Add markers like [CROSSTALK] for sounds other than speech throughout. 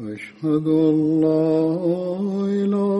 أشهد أن لا إله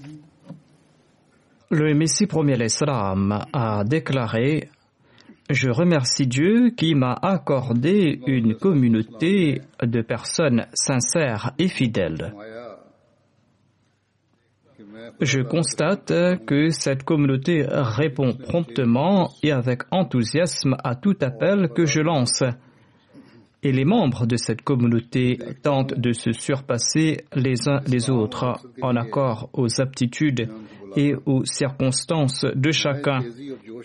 Le Messie premier l'Islam a déclaré Je remercie Dieu qui m'a accordé une communauté de personnes sincères et fidèles. Je constate que cette communauté répond promptement et avec enthousiasme à tout appel que je lance. Et les membres de cette communauté tentent de se surpasser les uns les autres en accord aux aptitudes et aux circonstances de chacun.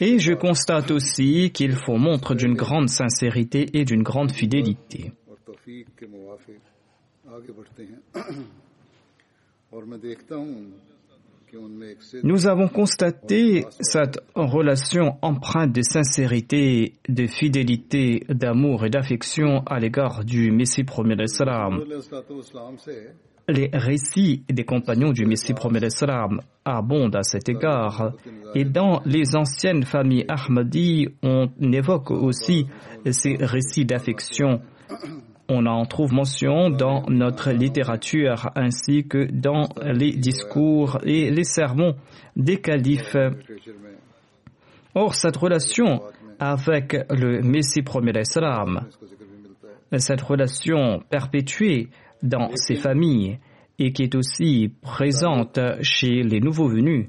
Et je constate aussi qu'ils font montre d'une grande sincérité et d'une grande fidélité. [COUGHS] Nous avons constaté cette relation empreinte de sincérité, de fidélité, d'amour et d'affection à l'égard du Messie premier d'Islam. Les récits des compagnons du Messie promet l'Islam abondent à cet égard. Et dans les anciennes familles Ahmadi, on évoque aussi ces récits d'affection. On en trouve mention dans notre littérature ainsi que dans les discours et les sermons des califes. Or, cette relation avec le Messie promet l'Islam, cette relation perpétuée dans ces familles et qui est aussi présente chez les nouveaux venus.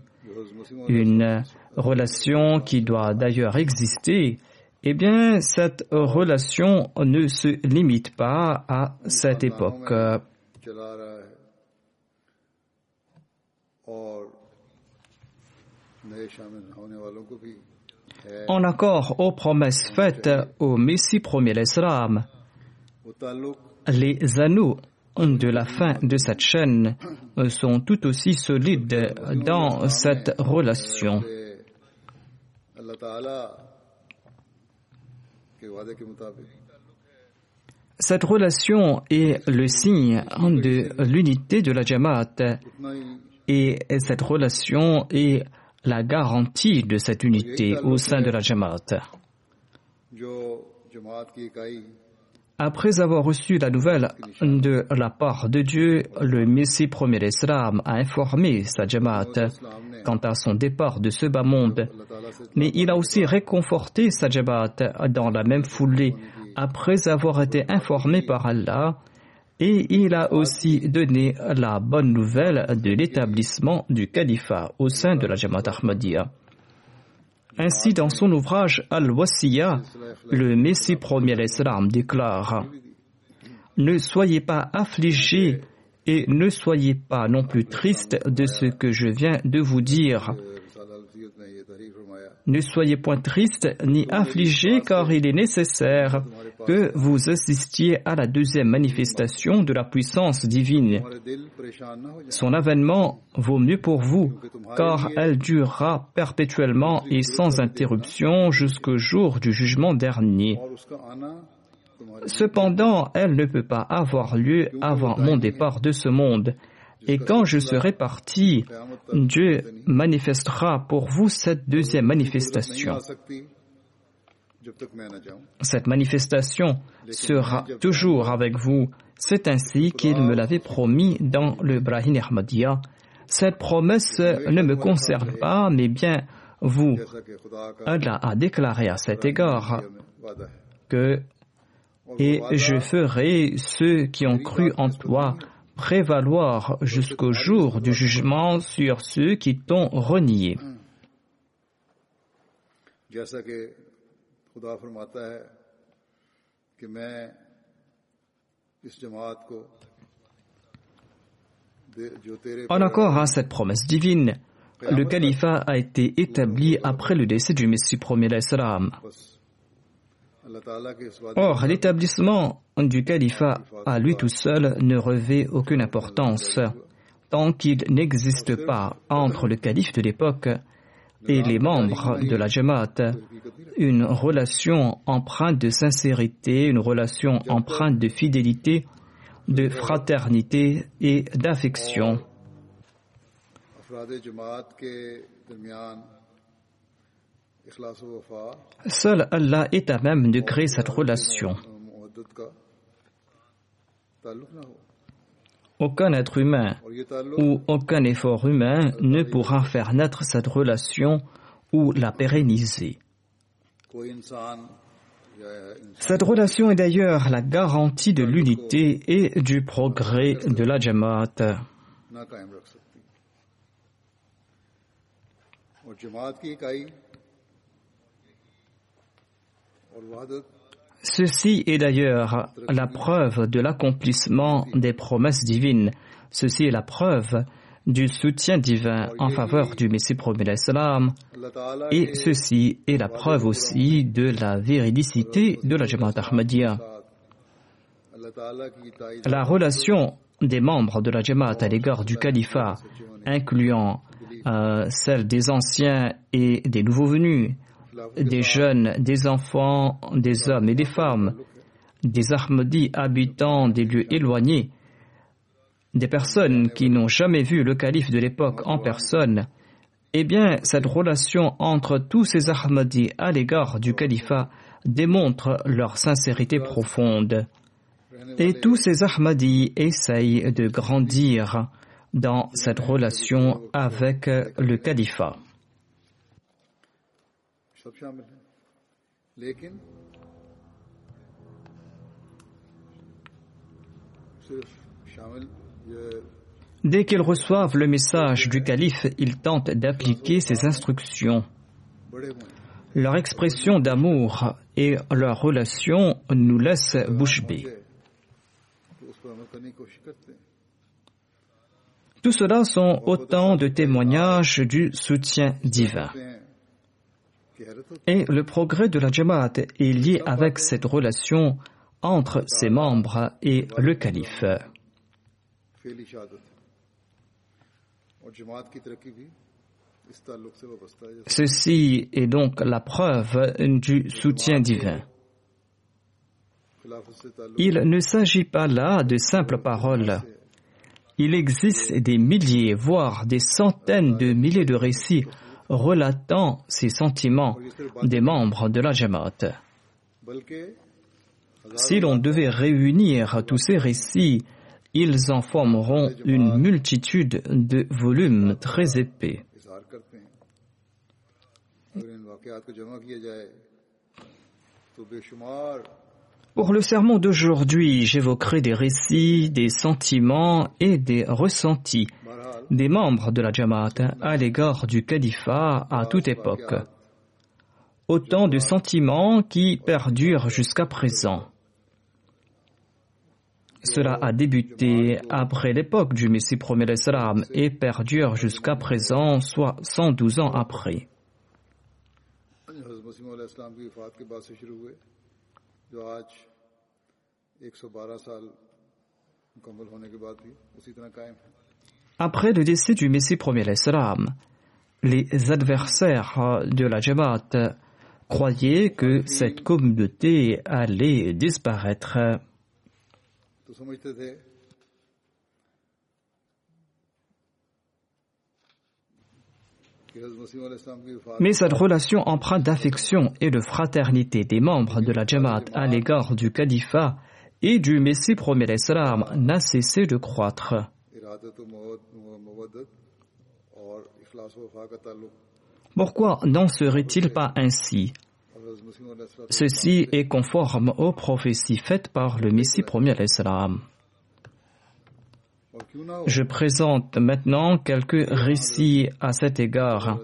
Une relation qui doit d'ailleurs exister, eh bien, cette relation ne se limite pas à cette époque. En accord aux promesses faites au Messie premier l'Islam, les anneaux de la fin de cette chaîne euh, sont tout aussi solides dans cette relation. Cette relation est le signe de l'unité de la Jamaat et cette relation est la garantie de cette unité au sein de la Jamaat. Après avoir reçu la nouvelle de la part de Dieu, le Messie premier Islam a informé sa Jamaat quant à son départ de ce bas monde. Mais il a aussi réconforté sa Jamaat dans la même foulée après avoir été informé par Allah et il a aussi donné la bonne nouvelle de l'établissement du califat au sein de la Jamaat Ahmadiyya. Ainsi, dans son ouvrage Al-Wasiya, le Messie premier l'Islam déclare Ne soyez pas affligés et ne soyez pas non plus tristes de ce que je viens de vous dire. Ne soyez point tristes ni affligés car il est nécessaire que vous assistiez à la deuxième manifestation de la puissance divine. Son avènement vaut mieux pour vous car elle durera perpétuellement et sans interruption jusqu'au jour du jugement dernier. Cependant, elle ne peut pas avoir lieu avant mon départ de ce monde. Et quand je serai parti, Dieu manifestera pour vous cette deuxième manifestation. Cette manifestation sera toujours avec vous. C'est ainsi qu'il me l'avait promis dans le Brahim Ahmadiyya. Cette promesse ne me concerne pas, mais bien vous. Allah a déclaré à cet égard que et je ferai ceux qui ont cru en toi prévaloir jusqu'au jour du jugement sur ceux qui t'ont renié. En accord à cette promesse divine, le califat a été établi après le décès du Messie premier l'Islam. Or, l'établissement du califat à lui tout seul ne revêt aucune importance tant qu'il n'existe pas entre le calife de l'époque et les membres de la Jamaat une relation empreinte de sincérité, une relation empreinte de fidélité, de fraternité et d'affection. Seul Allah est à même de créer cette relation. Aucun être humain ou aucun effort humain ne pourra faire naître cette relation ou la pérenniser. Cette relation est d'ailleurs la garantie de l'unité et du progrès de la Jamaat. Ceci est d'ailleurs la preuve de l'accomplissement des promesses divines. Ceci est la preuve du soutien divin en faveur du Messie promis l'Islam. Et ceci est la preuve aussi de la véridicité de la Jamaat Ahmadiyya. La relation des membres de la Jamaat à l'égard du califat, incluant euh, celle des anciens et des nouveaux venus, des jeunes, des enfants, des hommes et des femmes, des Ahmadis habitant des lieux éloignés, des personnes qui n'ont jamais vu le calife de l'époque en personne, eh bien, cette relation entre tous ces Ahmadis à l'égard du califat démontre leur sincérité profonde. Et tous ces Ahmadis essayent de grandir dans cette relation avec le califat. Dès qu'ils reçoivent le message du calife, ils tentent d'appliquer ses instructions. Leur expression d'amour et leur relation nous laissent bouche bée. Tout cela sont autant de témoignages du soutien divin. Et le progrès de la Jamaat est lié avec cette relation entre ses membres et le calife. Ceci est donc la preuve du soutien divin. Il ne s'agit pas là de simples paroles. Il existe des milliers, voire des centaines de milliers de récits relatant ces sentiments des membres de la Jamaat. Si l'on devait réunir tous ces récits, ils en formeront une multitude de volumes très épais. Pour le sermon d'aujourd'hui, j'évoquerai des récits, des sentiments et des ressentis des membres de la Jamaat à l'égard du califat à toute époque. Autant de sentiments qui perdurent jusqu'à présent. Cela a débuté après l'époque du Messie premier l'Islam et perdure jusqu'à présent, soit 112 ans après. Après le décès du Messie premier les adversaires de la Jamaat croyaient que cette communauté allait disparaître. Mais cette relation empreinte d'affection et de fraternité des membres de la Jamaat à l'égard du califat et du Messie premier l'Islam n'a cessé de croître. Pourquoi n'en serait-il pas ainsi? Ceci est conforme aux prophéties faites par le Messie premier. Je présente maintenant quelques récits à cet égard.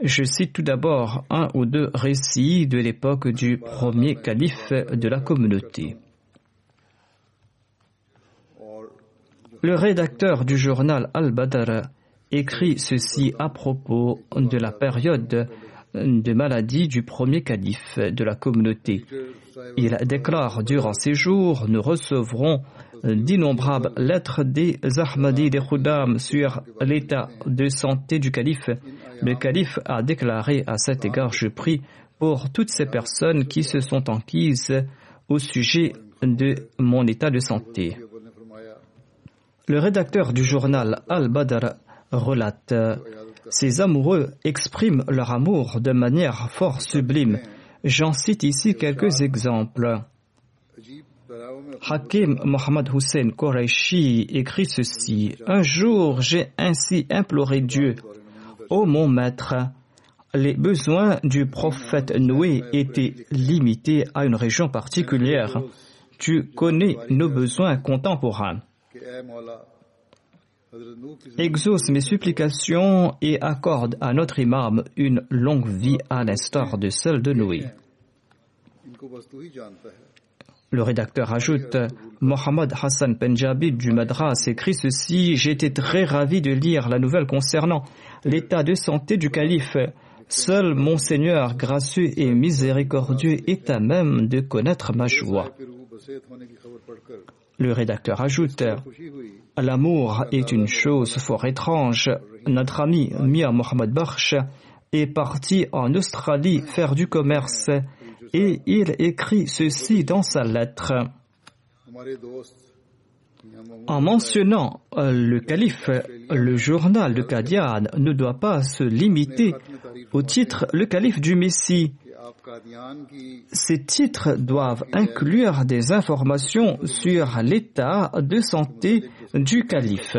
Je cite tout d'abord un ou deux récits de l'époque du premier calife de la communauté. Le rédacteur du journal Al-Badr écrit ceci à propos de la période de maladie du premier calife de la communauté. Il déclare durant ces jours, nous recevrons d'innombrables lettres des Ahmadis des Khuddam sur l'état de santé du calife. Le calife a déclaré à cet égard, je prie pour toutes ces personnes qui se sont enquises au sujet de mon état de santé. Le rédacteur du journal Al-Badr relate Ces amoureux expriment leur amour de manière fort sublime. J'en cite ici quelques exemples. Hakim Mohamed Hussein Qureshi écrit ceci. Un jour, j'ai ainsi imploré Dieu. Ô mon maître, les besoins du prophète Noé étaient limités à une région particulière. Tu connais nos besoins contemporains. Exauce mes supplications et accorde à notre imam une longue vie à l'instar de celle de Noé. Le rédacteur ajoute Mohamed Hassan Penjabi du Madras écrit ceci J'étais très ravi de lire la nouvelle concernant l'état de santé du calife. Seul mon Seigneur gracieux et miséricordieux est à même de connaître ma joie. Le rédacteur ajoute L'amour est une chose fort étrange. Notre ami Mia Mohamed Barsh est parti en Australie faire du commerce et il écrit ceci dans sa lettre. En mentionnant euh, le calife, le journal de Qadian ne doit pas se limiter au titre le calife du Messie. Ces titres doivent inclure des informations sur l'état de santé du calife.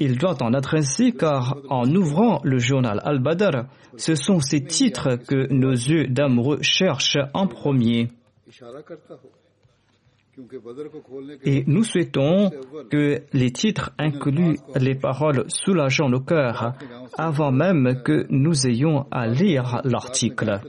Il doit en être ainsi car en ouvrant le journal Al-Badr, ce sont ces titres que nos yeux d'amoureux cherchent en premier. Et nous souhaitons que les titres incluent les paroles soulageant nos cœurs avant même que nous ayons à lire l'article.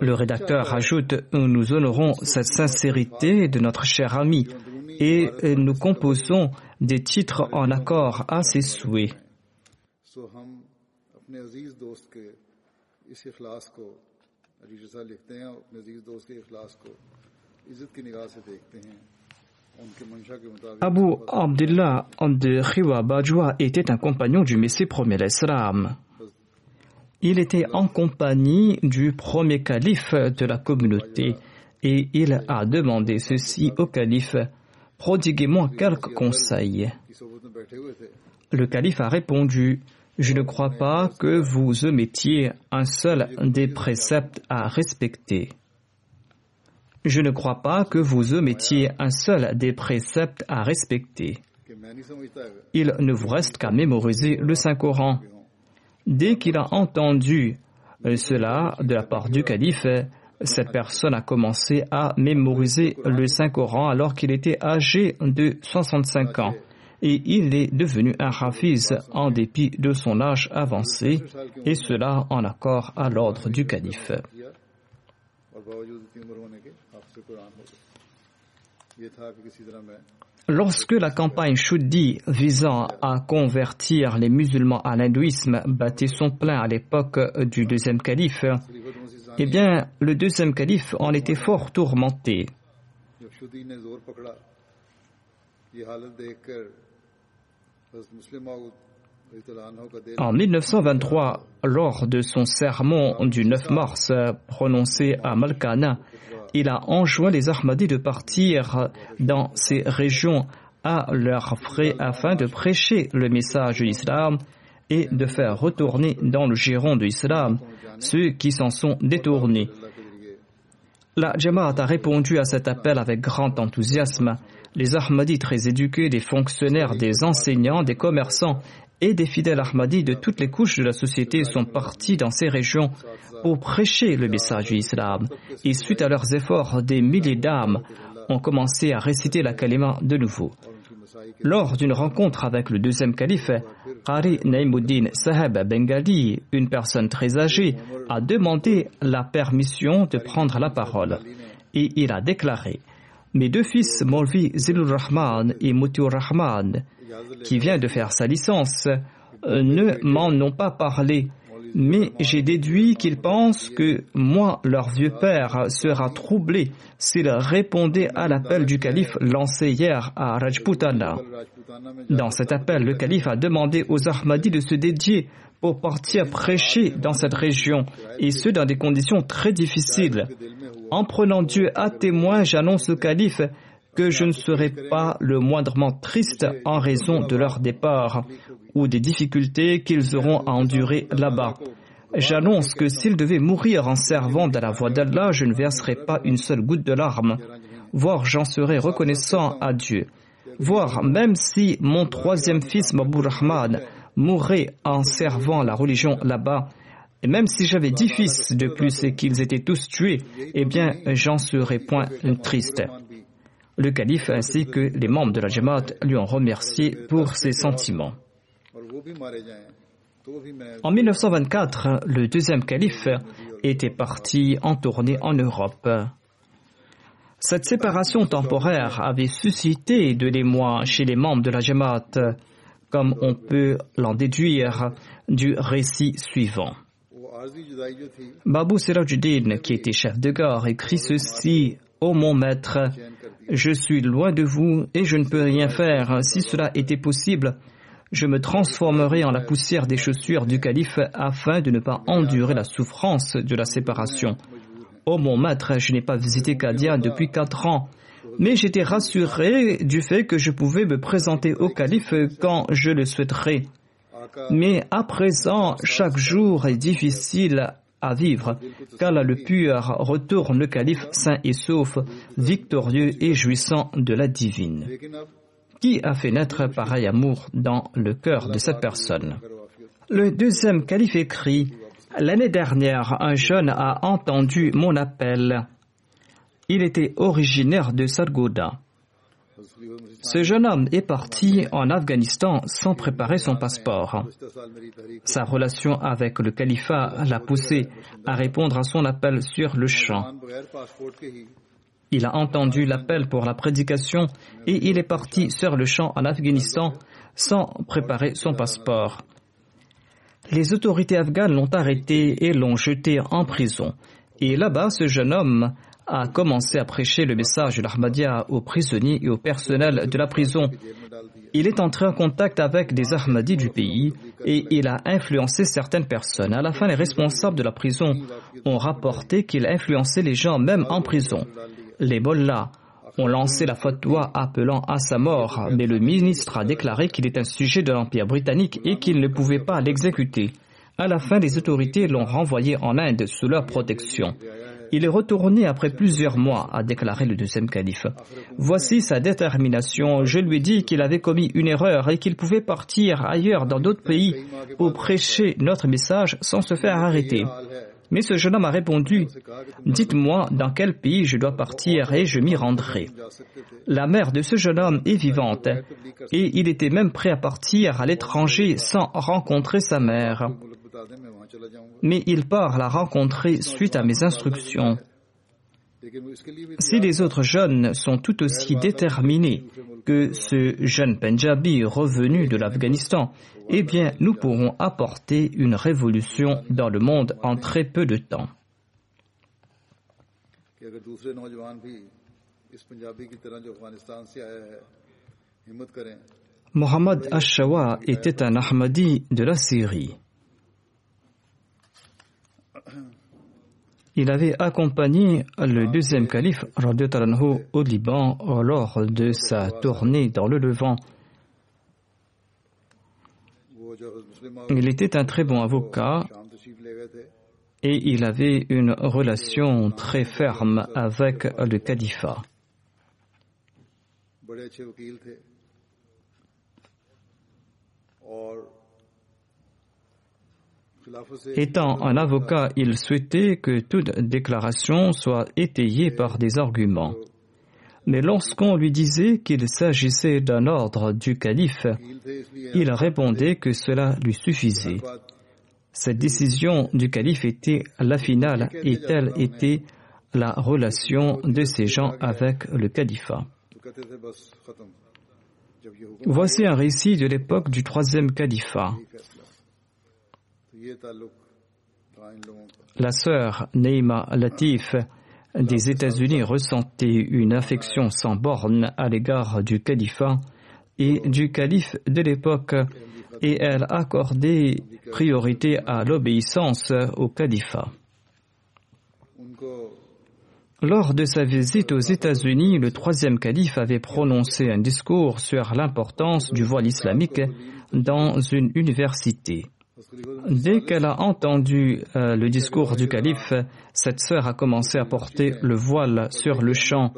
Le rédacteur ajoute Nous honorons cette sincérité de notre cher ami et nous composons des titres en accord à ses souhaits. Abu Abdullah de Khiwa Bajwa était un compagnon du Messie premier l'Islam. Il était en compagnie du premier calife de la communauté et il a demandé ceci au calife Prodiguez-moi quelques conseils. Le calife a répondu Je ne crois pas que vous omettiez un seul des préceptes à respecter. Je ne crois pas que vous omettiez un seul des préceptes à respecter. Il ne vous reste qu'à mémoriser le Saint-Coran. Dès qu'il a entendu euh, cela de la part du calife, cette personne a commencé à mémoriser le Saint-Coran alors qu'il était âgé de 65 ans et il est devenu un hafiz en dépit de son âge avancé et cela en accord à l'ordre du calife. Lorsque la campagne Shuddi visant à convertir les musulmans à l'hindouisme battait son plein à l'époque du deuxième calife, eh bien, le deuxième calife en était fort tourmenté. En 1923, lors de son sermon du 9 mars prononcé à Malkana, il a enjoint les Ahmadis de partir dans ces régions à leurs frais afin de prêcher le message de l'islam et de faire retourner dans le giron de l'islam ceux qui s'en sont détournés. La Jamaat a répondu à cet appel avec grand enthousiasme. Les Ahmadis très éduqués, des fonctionnaires, des enseignants, des commerçants et des fidèles Ahmadis de toutes les couches de la société sont partis dans ces régions pour prêcher le message du islam. Et suite à leurs efforts, des milliers d'âmes ont commencé à réciter la kalima de nouveau. Lors d'une rencontre avec le deuxième calife, Qari Naimuddin Saheb Bengali, une personne très âgée, a demandé la permission de prendre la parole. Et il a déclaré Mes deux fils, Molvi Zilur Rahman et Mutiur Rahman, qui vient de faire sa licence, ne m'en ont pas parlé mais j'ai déduit qu'ils pensent que moi, leur vieux père, sera troublé s'il répondait à l'appel du calife lancé hier à Rajputana. Dans cet appel, le calife a demandé aux Ahmadis de se dédier pour partir prêcher dans cette région, et ce dans des conditions très difficiles. En prenant Dieu à témoin, j'annonce au calife que je ne serai pas le moindrement triste en raison de leur départ ou des difficultés qu'ils auront à endurer là-bas. J'annonce que s'ils devaient mourir en servant dans la voie d'Allah, je ne verserai pas une seule goutte de larmes, voire j'en serai reconnaissant à Dieu. Voire même si mon troisième fils Mabou Rahman mourrait en servant la religion là-bas, même si j'avais dix fils de plus et qu'ils étaient tous tués, eh bien j'en serais point triste. Le calife ainsi que les membres de la Jamaat lui ont remercié pour ses sentiments. En 1924, le deuxième calife était parti en tournée en Europe. Cette séparation temporaire avait suscité de l'émoi chez les membres de la Jamaat, comme on peut l'en déduire du récit suivant. Babou Sirajuddin, qui était chef de gare, écrit ceci Ô mon maître, je suis loin de vous et je ne peux rien faire. Si cela était possible, je me transformerais en la poussière des chaussures du calife afin de ne pas endurer la souffrance de la séparation. Ô mon maître, je n'ai pas visité Kadia depuis quatre ans, mais j'étais rassuré du fait que je pouvais me présenter au calife quand je le souhaiterais. Mais à présent, chaque jour est difficile à vivre, qu'Allah le pur retourne le calife sain et sauf, victorieux et jouissant de la divine. Qui a fait naître pareil amour dans le cœur de cette personne? Le deuxième calife écrit L'année dernière, un jeune a entendu mon appel. Il était originaire de Sargoda. Ce jeune homme est parti en Afghanistan sans préparer son passeport. Sa relation avec le califat l'a poussé à répondre à son appel sur le champ. Il a entendu l'appel pour la prédication et il est parti sur le champ en Afghanistan sans préparer son passeport. Les autorités afghanes l'ont arrêté et l'ont jeté en prison. Et là-bas, ce jeune homme a commencé à prêcher le message de l'Ahmadiyya aux prisonniers et au personnel de la prison. Il est entré en contact avec des Ahmadis du pays et il a influencé certaines personnes. À la fin, les responsables de la prison ont rapporté qu'il a influencé les gens même en prison. Les Bollahs ont lancé la fatwa appelant à sa mort, mais le ministre a déclaré qu'il est un sujet de l'Empire britannique et qu'il ne pouvait pas l'exécuter. À la fin, les autorités l'ont renvoyé en Inde sous leur protection. Il est retourné après plusieurs mois, a déclaré le deuxième calife. Voici sa détermination. Je lui dit qu'il avait commis une erreur et qu'il pouvait partir ailleurs dans d'autres pays pour prêcher notre message sans se faire arrêter. Mais ce jeune homme a répondu, Dites-moi dans quel pays je dois partir et je m'y rendrai. La mère de ce jeune homme est vivante et il était même prêt à partir à l'étranger sans rencontrer sa mère mais il part la rencontrer suite à mes instructions. Si les autres jeunes sont tout aussi déterminés que ce jeune Punjabi revenu de l'Afghanistan, eh bien, nous pourrons apporter une révolution dans le monde en très peu de temps. Mohammad Ashawa était un Ahmadi de la Syrie. Il avait accompagné le deuxième calife anhu, au Liban lors de sa tournée dans le Levant. Il était un très bon avocat et il avait une relation très ferme avec le califat. Étant un avocat, il souhaitait que toute déclaration soit étayée par des arguments. Mais lorsqu'on lui disait qu'il s'agissait d'un ordre du calife, il répondait que cela lui suffisait. Cette décision du calife était la finale et telle était la relation de ces gens avec le califat. Voici un récit de l'époque du troisième califat. La sœur Neima Latif des États-Unis ressentait une affection sans borne à l'égard du califat et du calife de l'époque et elle accordait priorité à l'obéissance au califat. Lors de sa visite aux États-Unis, le troisième calife avait prononcé un discours sur l'importance du voile islamique dans une université. Dès qu'elle a entendu euh, le discours du calife, cette sœur a commencé à porter le voile sur le champ.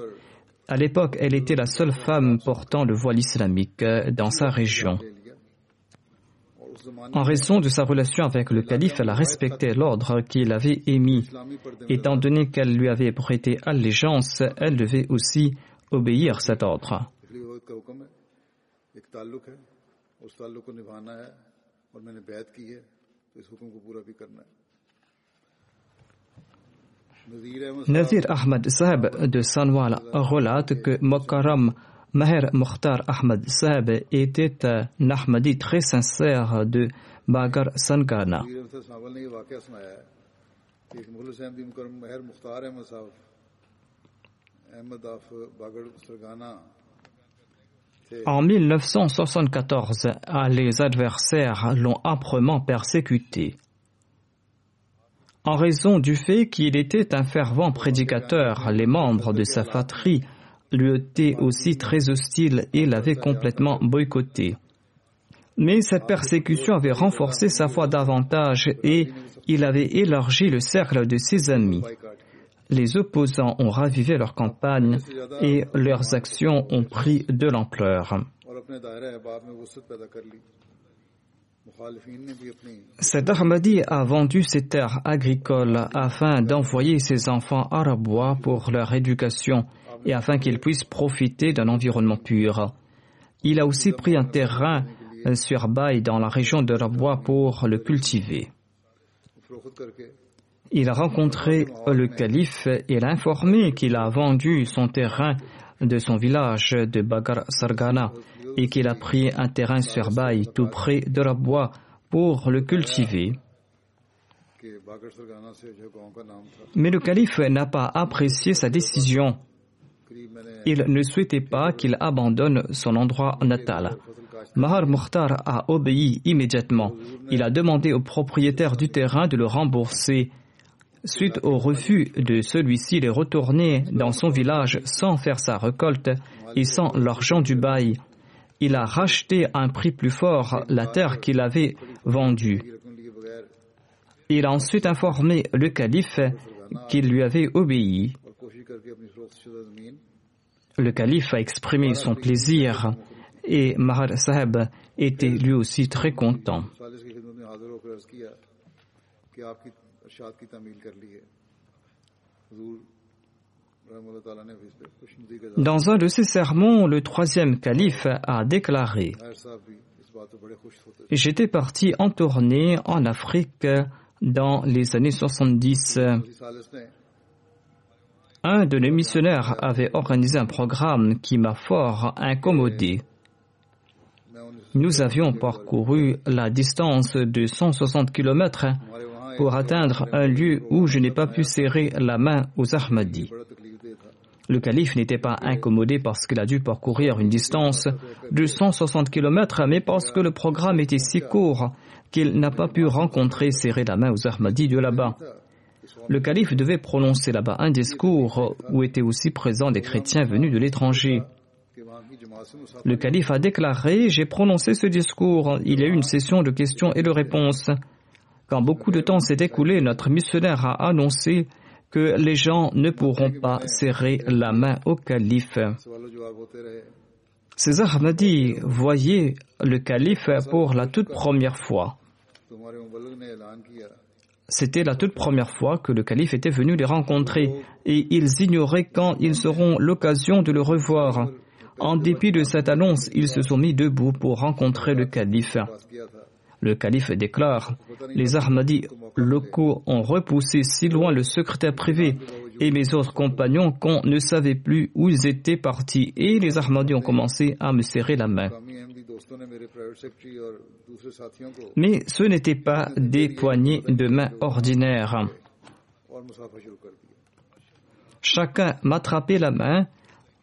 À l'époque, elle était la seule femme portant le voile islamique euh, dans sa région. En raison de sa relation avec le calife, elle a respecté l'ordre qu'il avait émis. Étant donné qu'elle lui avait prêté allégeance, elle devait aussi obéir cet ordre. Nazir Ahmad Sahib de Sanwal relate que Mokaram Maher Mukhtar Ahmad Sahib était un Ahmadi très sincère de Bagar Sangana. En 1974, les adversaires l'ont âprement persécuté. En raison du fait qu'il était un fervent prédicateur, les membres de sa fatrie lui étaient aussi très hostiles et l'avaient complètement boycotté. Mais cette persécution avait renforcé sa foi davantage et il avait élargi le cercle de ses amis les opposants ont ravivé leur campagne et leurs actions ont pris de l'ampleur. Cet Ahmadi a vendu ses terres agricoles afin d'envoyer ses enfants à Rabois pour leur éducation et afin qu'ils puissent profiter d'un environnement pur. Il a aussi pris un terrain sur Baï dans la région de Rabois pour le cultiver. Il a rencontré le calife et l'a informé qu'il a vendu son terrain de son village de Bagar Sargana et qu'il a pris un terrain sur Baï tout près de la bois pour le cultiver. Mais le calife n'a pas apprécié sa décision. Il ne souhaitait pas qu'il abandonne son endroit natal. Mahar Mukhtar a obéi immédiatement. Il a demandé au propriétaire du terrain de le rembourser Suite au refus de celui-ci, il est retourné dans son village sans faire sa récolte et sans l'argent du bail. Il a racheté à un prix plus fort la terre qu'il avait vendue. Il a ensuite informé le calife qu'il lui avait obéi. Le calife a exprimé son plaisir et Mahar Saheb était lui aussi très content. Dans un de ses sermons, le troisième calife a déclaré J'étais parti en tournée en Afrique dans les années 70. Un de nos missionnaires avait organisé un programme qui m'a fort incommodé. Nous avions parcouru la distance de 160 km pour atteindre un lieu où je n'ai pas pu serrer la main aux Ahmadis. Le calife n'était pas incommodé parce qu'il a dû parcourir une distance de 160 km, mais parce que le programme était si court qu'il n'a pas pu rencontrer serrer la main aux Ahmadis de là-bas. le calife devait prononcer là-bas un discours où étaient aussi présents des chrétiens venus de l'étranger. Le calife a déclaré J'ai prononcé ce discours. Il y a eu une session de questions et de réponses. Quand beaucoup de temps s'est écoulé, notre missionnaire a annoncé que les gens ne pourront pas serrer la main au calife. César m'a dit Voyez le calife pour la toute première fois. C'était la toute première fois que le calife était venu les rencontrer et ils ignoraient quand ils auront l'occasion de le revoir. En dépit de cette annonce, ils se sont mis debout pour rencontrer le calife. Le calife déclare Les Ahmadis locaux ont repoussé si loin le secrétaire privé et mes autres compagnons qu'on ne savait plus où ils étaient partis et les Ahmadis ont commencé à me serrer la main. Mais ce n'étaient pas des poignées de main ordinaires. Chacun m'attrapait la main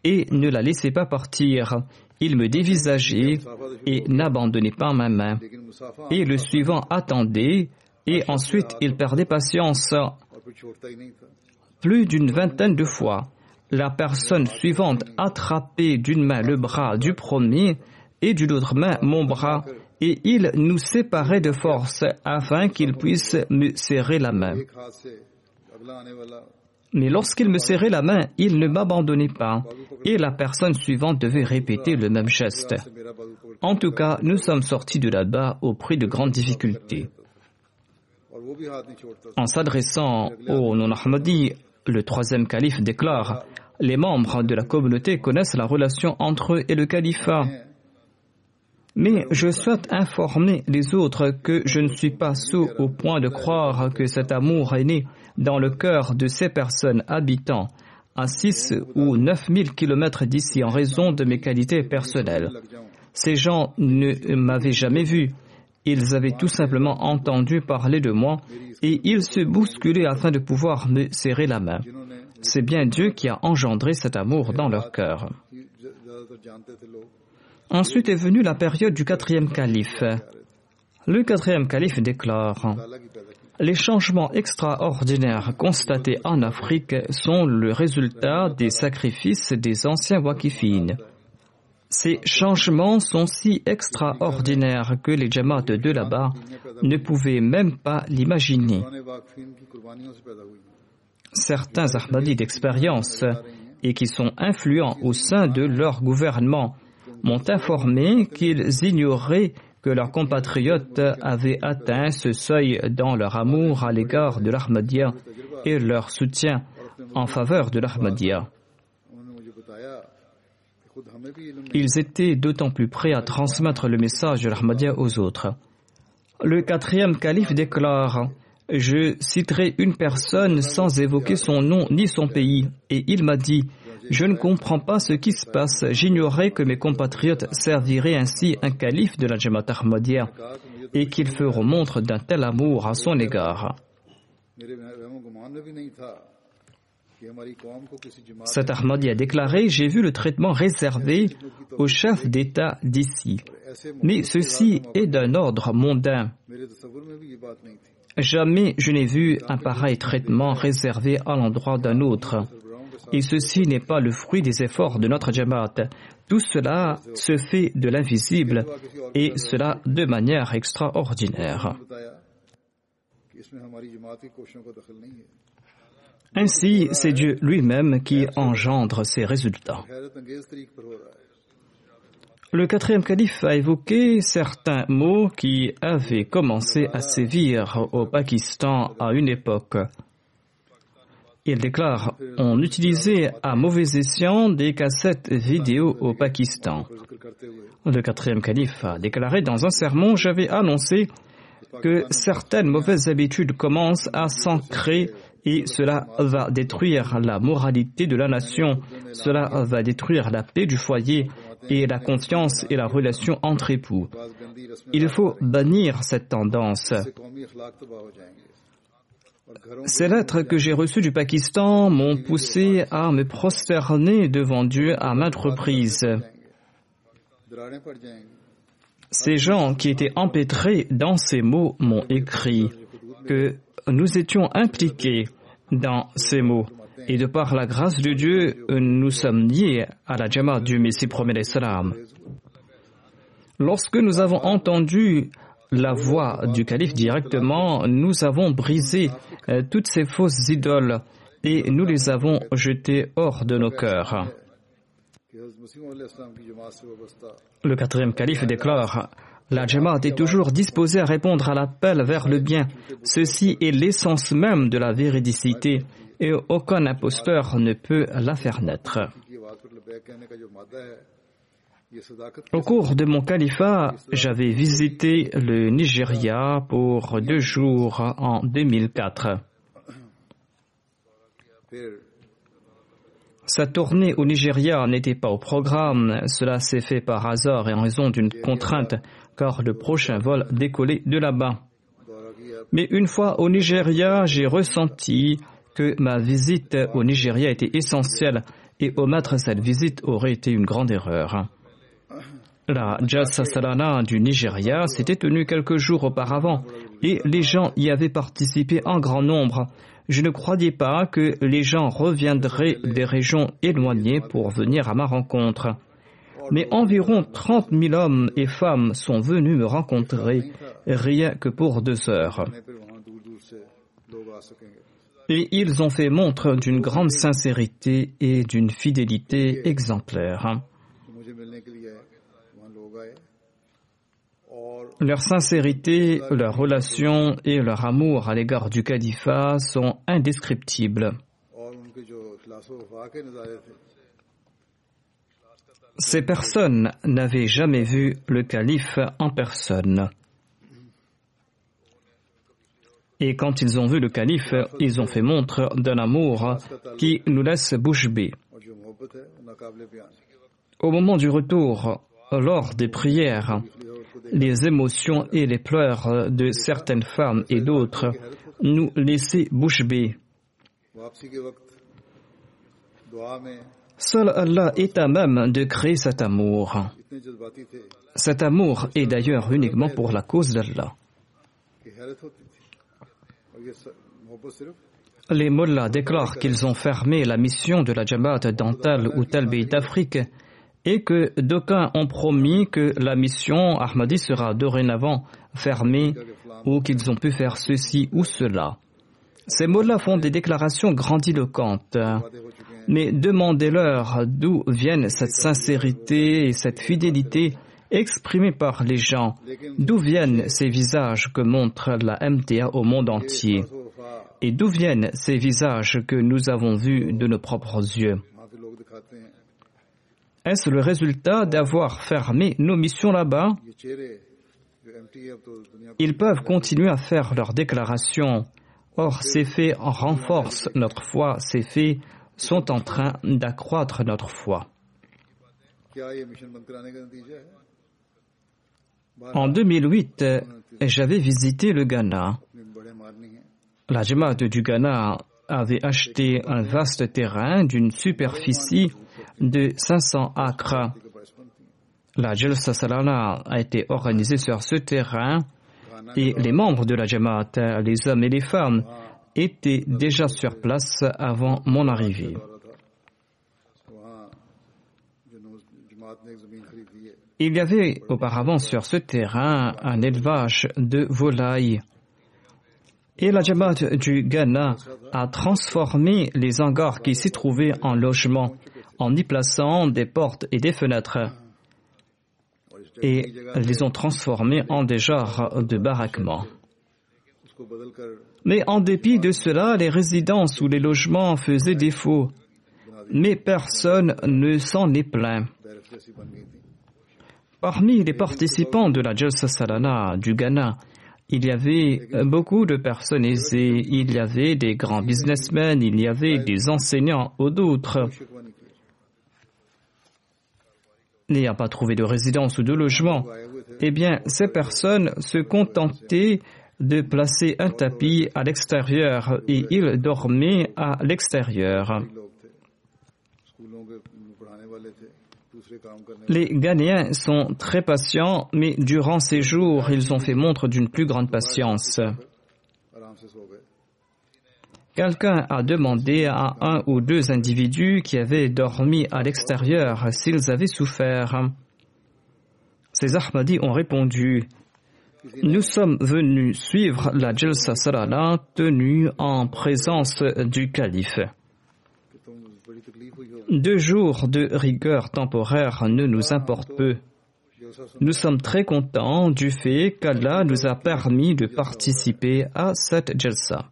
et ne la laissait pas partir. Il me dévisageait et n'abandonnait pas ma main. Et le suivant attendait et ensuite il perdait patience. Plus d'une vingtaine de fois, la personne suivante attrapait d'une main le bras du premier et d'une autre main mon bras et il nous séparait de force afin qu'il puisse me serrer la main. Mais lorsqu'il me serrait la main, il ne m'abandonnait pas et la personne suivante devait répéter le même geste. En tout cas, nous sommes sortis de là-bas au prix de grandes difficultés. En s'adressant au non-Ahmadi, le troisième calife déclare Les membres de la communauté connaissent la relation entre eux et le califat. Mais je souhaite informer les autres que je ne suis pas sous au point de croire que cet amour est né dans le cœur de ces personnes habitant à 6 ou 9 000 kilomètres d'ici en raison de mes qualités personnelles. Ces gens ne m'avaient jamais vu. Ils avaient tout simplement entendu parler de moi et ils se bousculaient afin de pouvoir me serrer la main. C'est bien Dieu qui a engendré cet amour dans leur cœur. Ensuite est venue la période du quatrième calife. Le quatrième calife déclare les changements extraordinaires constatés en Afrique sont le résultat des sacrifices des anciens wakifines. Ces changements sont si extraordinaires que les Jamaat de là-bas ne pouvaient même pas l'imaginer. Certains Ahmadis d'expérience et qui sont influents au sein de leur gouvernement m'ont informé qu'ils ignoraient que leurs compatriotes avaient atteint ce seuil dans leur amour à l'égard de l'Ahmadiyya et leur soutien en faveur de l'Ahmadiyya. Ils étaient d'autant plus prêts à transmettre le message de l'Ahmadiyya aux autres. Le quatrième calife déclare Je citerai une personne sans évoquer son nom ni son pays, et il m'a dit je ne comprends pas ce qui se passe. J'ignorais que mes compatriotes serviraient ainsi un calife de la Jamaat Ahmadiyya et qu'ils feront montre d'un tel amour à son égard. Cet Ahmadi a déclaré J'ai vu le traitement réservé aux chefs d'État d'ici. Mais ceci est d'un ordre mondain. Jamais je n'ai vu un pareil traitement réservé à l'endroit d'un autre. Et ceci n'est pas le fruit des efforts de notre Jamaat. Tout cela se fait de l'invisible et cela de manière extraordinaire. Ainsi, c'est Dieu lui-même qui engendre ces résultats. Le quatrième calife a évoqué certains mots qui avaient commencé à sévir au Pakistan à une époque. Il déclare On utilisait à mauvais escient des cassettes vidéo au Pakistan. Le quatrième calife a déclaré dans un sermon J'avais annoncé que certaines mauvaises habitudes commencent à s'ancrer et cela va détruire la moralité de la nation, cela va détruire la paix du foyer et la confiance et la relation entre époux. Il faut bannir cette tendance. Ces lettres que j'ai reçues du Pakistan m'ont poussé à me prosterner devant Dieu à maintes reprises. Ces gens qui étaient empêtrés dans ces mots m'ont écrit que nous étions impliqués dans ces mots. Et de par la grâce de Dieu, nous sommes liés à la Jamaat du Messie Islam. Lorsque nous avons entendu la voix du calife directement, nous avons brisé euh, toutes ces fausses idoles et nous les avons jetées hors de nos cœurs. Le quatrième calife déclare La Jamaat est toujours disposée à répondre à l'appel vers le bien. Ceci est l'essence même de la véridicité et aucun imposteur ne peut la faire naître. Au cours de mon califat, j'avais visité le Nigeria pour deux jours en 2004. Sa tournée au Nigeria n'était pas au programme, cela s'est fait par hasard et en raison d'une contrainte, car le prochain vol décollait de là-bas. Mais une fois au Nigeria, j'ai ressenti que ma visite au Nigeria était essentielle et omettre cette visite aurait été une grande erreur. La Jalsa Salana du Nigeria s'était tenue quelques jours auparavant et les gens y avaient participé en grand nombre. Je ne croyais pas que les gens reviendraient des régions éloignées pour venir à ma rencontre. Mais environ 30 000 hommes et femmes sont venus me rencontrer rien que pour deux heures. Et ils ont fait montre d'une grande sincérité et d'une fidélité exemplaire. Leur sincérité, leur relation et leur amour à l'égard du califat sont indescriptibles. Ces personnes n'avaient jamais vu le calife en personne. Et quand ils ont vu le calife, ils ont fait montre d'un amour qui nous laisse bouche bée. Au moment du retour, lors des prières, les émotions et les pleurs de certaines femmes et d'autres nous laissaient bouche bée. Seul Allah est à même de créer cet amour. Cet amour est d'ailleurs uniquement pour la cause d'Allah. Les mullahs déclarent qu'ils ont fermé la mission de la Jamaat dans tel ou tel pays d'Afrique et que d'aucuns ont promis que la mission Ahmadi sera dorénavant fermée ou qu'ils ont pu faire ceci ou cela. Ces mots-là font des déclarations grandiloquentes. Mais demandez-leur d'où viennent cette sincérité et cette fidélité exprimée par les gens, d'où viennent ces visages que montre la MTA au monde entier, et d'où viennent ces visages que nous avons vus de nos propres yeux? Est-ce le résultat d'avoir fermé nos missions là-bas Ils peuvent continuer à faire leurs déclarations. Or, ces faits renforcent notre foi, ces faits sont en train d'accroître notre foi. En 2008, j'avais visité le Ghana. La Jamaat du Ghana avait acheté un vaste terrain d'une superficie de 500 acres. La Jalsa Salana a été organisée sur ce terrain et les membres de la Jamaat, les hommes et les femmes, étaient déjà sur place avant mon arrivée. Il y avait auparavant sur ce terrain un élevage de volailles. Et la Jamaat du Ghana a transformé les hangars qui s'y trouvaient en logements en y plaçant des portes et des fenêtres et les ont transformés en des genres de baraquements. Mais en dépit de cela, les résidences ou les logements faisaient défaut. Mais personne ne s'en est plaint. Parmi les participants de la Jalsa Salana du Ghana, il y avait beaucoup de personnes aisées, il y avait des grands businessmen, il y avait des enseignants ou d'autres n'ayant pas trouvé de résidence ou de logement, eh bien, ces personnes se contentaient de placer un tapis à l'extérieur et ils dormaient à l'extérieur. Les Ghanéens sont très patients, mais durant ces jours, ils ont fait montre d'une plus grande patience. Quelqu'un a demandé à un ou deux individus qui avaient dormi à l'extérieur s'ils avaient souffert. Ces Ahmadis ont répondu Nous sommes venus suivre la Jalsa Sarala tenue en présence du calife. Deux jours de rigueur temporaire ne nous importent peu. Nous sommes très contents du fait qu'Allah nous a permis de participer à cette Jalsa.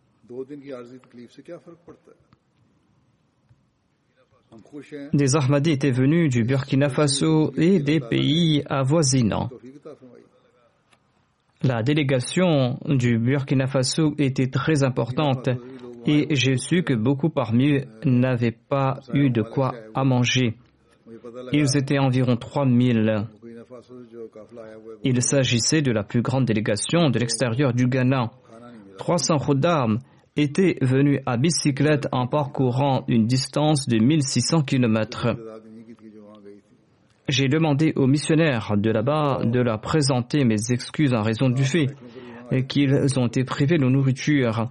Des Ahmadis étaient venus du Burkina Faso et des pays avoisinants. La délégation du Burkina Faso était très importante et j'ai su que beaucoup parmi eux n'avaient pas eu de quoi à manger. Ils étaient environ 3000. Il s'agissait de la plus grande délégation de l'extérieur du Ghana. 300 gendarmes étaient venus à bicyclette en parcourant une distance de 1600 km. J'ai demandé aux missionnaires de là-bas de leur présenter mes excuses en raison du fait qu'ils ont été privés de nourriture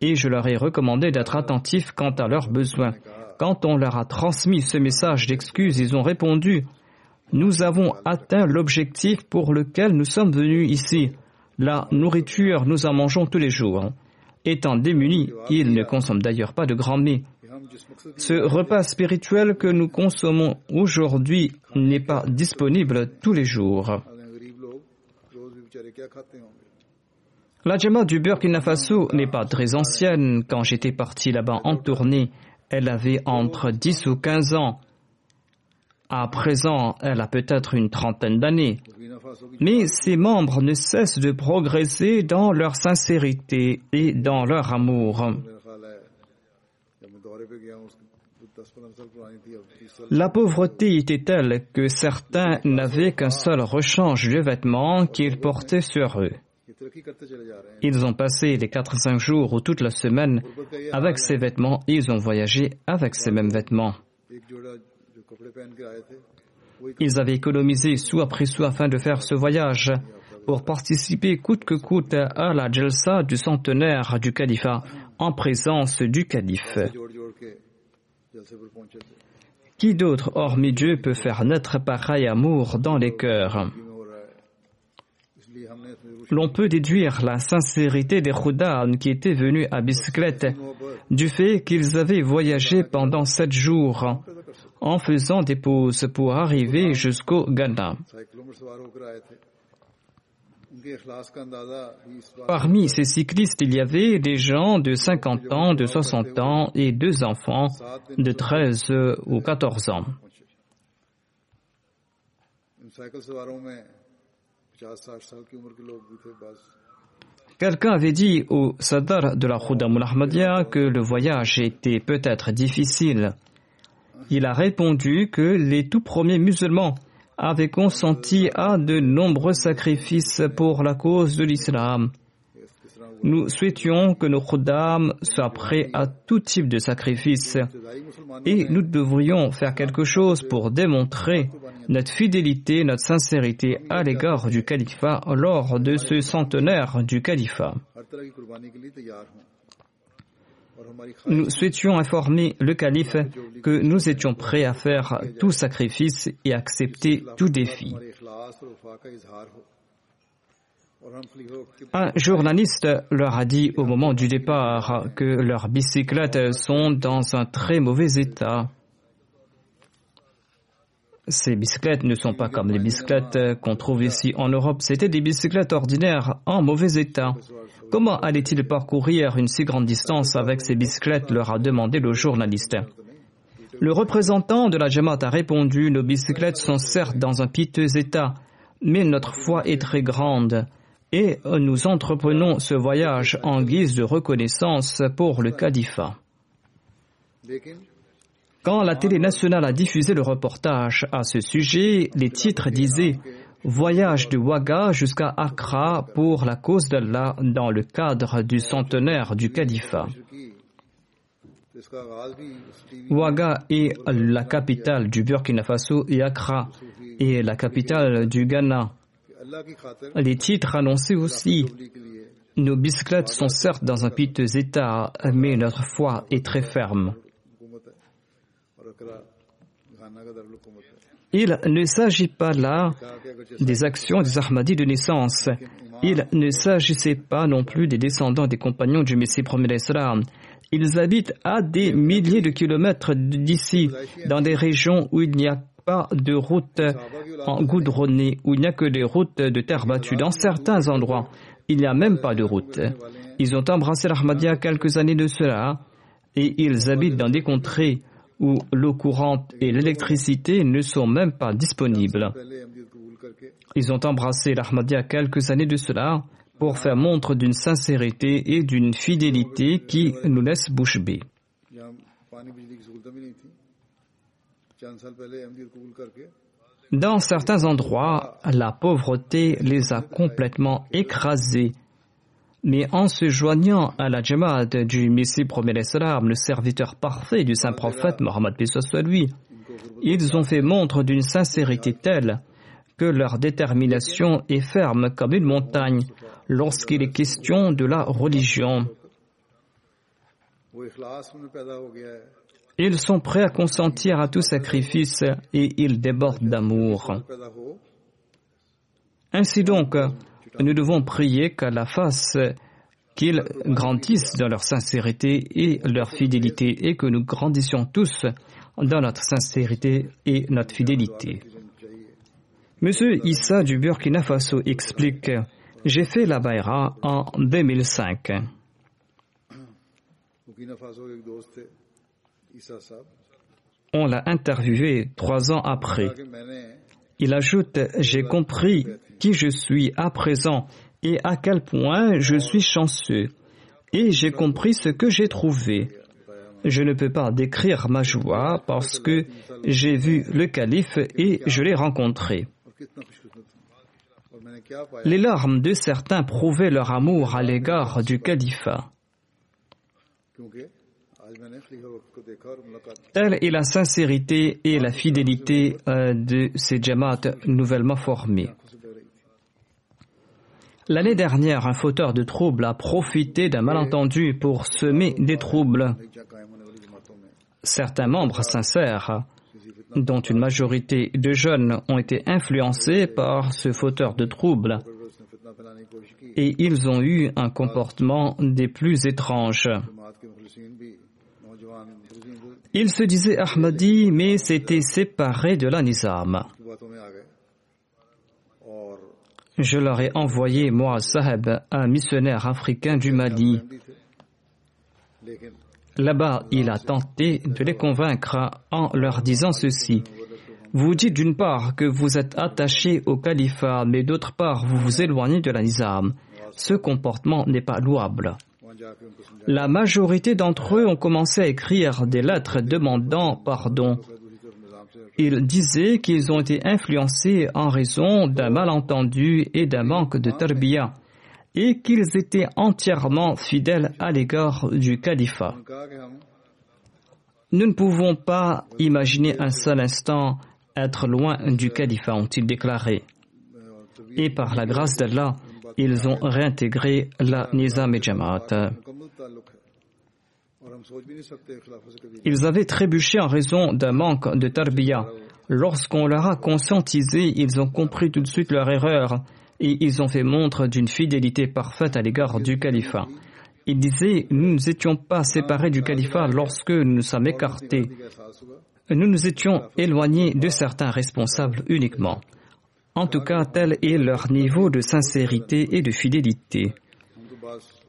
et je leur ai recommandé d'être attentifs quant à leurs besoins. Quand on leur a transmis ce message d'excuses, ils ont répondu Nous avons atteint l'objectif pour lequel nous sommes venus ici. La nourriture, nous en mangeons tous les jours. Étant démunis, ils ne consomment d'ailleurs pas de grands mets. Ce repas spirituel que nous consommons aujourd'hui n'est pas disponible tous les jours. La Jama du Burkina Faso n'est pas très ancienne. Quand j'étais parti là-bas en tournée, elle avait entre 10 ou 15 ans. À présent, elle a peut-être une trentaine d'années. Mais ses membres ne cessent de progresser dans leur sincérité et dans leur amour. La pauvreté était telle que certains n'avaient qu'un seul rechange de vêtements qu'ils portaient sur eux. Ils ont passé les 4-5 jours ou toute la semaine avec ces vêtements ils ont voyagé avec ces mêmes vêtements. Ils avaient économisé sous après sous afin de faire ce voyage pour participer coûte que coûte à la Jalsa du centenaire du califat en présence du calife. Qui d'autre, hormis Dieu, peut faire naître pareil amour dans les cœurs? L'on peut déduire la sincérité des Khoudan qui étaient venus à bicyclette du fait qu'ils avaient voyagé pendant sept jours en faisant des pauses pour arriver jusqu'au Ghana. Parmi ces cyclistes, il y avait des gens de 50 ans, de 60 ans et deux enfants de 13 ou 14 ans. Quelqu'un avait dit au Sadar de la Khuda Ahmadiyya que le voyage était peut-être difficile. Il a répondu que les tout premiers musulmans avaient consenti à de nombreux sacrifices pour la cause de l'islam. Nous souhaitions que nos khuddam soient prêts à tout type de sacrifice et nous devrions faire quelque chose pour démontrer notre fidélité, notre sincérité à l'égard du califat lors de ce centenaire du califat. Nous souhaitions informer le calife que nous étions prêts à faire tout sacrifice et accepter tout défi. Un journaliste leur a dit au moment du départ que leurs bicyclettes sont dans un très mauvais état. Ces bicyclettes ne sont pas comme les bicyclettes qu'on trouve ici en Europe, c'était des bicyclettes ordinaires en mauvais état. Comment allait-il parcourir une si grande distance avec ces bicyclettes leur a demandé le journaliste. Le représentant de la Jamaat a répondu Nos bicyclettes sont certes dans un piteux état, mais notre foi est très grande et nous entreprenons ce voyage en guise de reconnaissance pour le califat. Quand la télé nationale a diffusé le reportage à ce sujet, les titres disaient Voyage de Ouaga jusqu'à Accra pour la cause d'Allah dans le cadre du centenaire du califat. Ouaga est la capitale du Burkina Faso et Accra est la capitale du Ghana. Les titres annonçaient aussi Nos bicyclettes sont certes dans un piteux état, mais notre foi est très ferme. Il ne s'agit pas là des actions des Ahmadis de naissance. Il ne s'agissait pas non plus des descendants des compagnons du Messie premier d'Islam. Ils habitent à des milliers de kilomètres d'ici, dans des régions où il n'y a pas de route en goudronnées, où il n'y a que des routes de terre battue. Dans certains endroits, il n'y a même pas de route. Ils ont embrassé l'Ahmadiyya quelques années de cela et ils habitent dans des contrées où l'eau courante et l'électricité ne sont même pas disponibles. Ils ont embrassé l'Ahmadiyya quelques années de cela pour faire montre d'une sincérité et d'une fidélité qui nous laisse bouche bée. Dans certains endroits, la pauvreté les a complètement écrasés. Mais en se joignant à la Jamaat du Messie premier le serviteur parfait du saint prophète Mohammed soit lui, ils ont fait montre d'une sincérité telle que leur détermination est ferme comme une montagne lorsqu'il est question de la religion. Ils sont prêts à consentir à tout sacrifice et ils débordent d'amour. Ainsi donc, nous devons prier qu'Allah fasse qu'ils grandissent dans leur sincérité et leur fidélité et que nous grandissions tous dans notre sincérité et notre fidélité. Monsieur Issa du Burkina Faso explique J'ai fait la Bayra en 2005. On l'a interviewé trois ans après. Il ajoute J'ai compris qui je suis à présent et à quel point je suis chanceux. Et j'ai compris ce que j'ai trouvé. Je ne peux pas décrire ma joie parce que j'ai vu le calife et je l'ai rencontré. Les larmes de certains prouvaient leur amour à l'égard du califat. Telle est la sincérité et la fidélité euh, de ces Jamaat nouvellement formés. L'année dernière, un fauteur de troubles a profité d'un malentendu pour semer des troubles. Certains membres sincères, dont une majorité de jeunes, ont été influencés par ce fauteur de troubles et ils ont eu un comportement des plus étranges. Ils se disaient Ahmadi, mais s'étaient séparés de la Nizam. Je leur ai envoyé, moi, Saheb, un missionnaire africain du Mali. Là-bas, il a tenté de les convaincre en leur disant ceci. Vous dites d'une part que vous êtes attachés au califat, mais d'autre part, vous vous éloignez de la Nizam. Ce comportement n'est pas louable. La majorité d'entre eux ont commencé à écrire des lettres demandant pardon. Ils disaient qu'ils ont été influencés en raison d'un malentendu et d'un manque de tarbiya et qu'ils étaient entièrement fidèles à l'égard du califat. Nous ne pouvons pas imaginer un seul instant être loin du califat, ont-ils déclaré. Et par la grâce d'Allah, ils ont réintégré la Nizam et Jamaat. Ils avaient trébuché en raison d'un manque de tarbiya. Lorsqu'on leur a conscientisé, ils ont compris tout de suite leur erreur et ils ont fait montre d'une fidélité parfaite à l'égard du califat. Ils disaient, nous nous étions pas séparés du califat lorsque nous nous sommes écartés. Nous nous étions éloignés de certains responsables uniquement. En tout cas, tel est leur niveau de sincérité et de fidélité.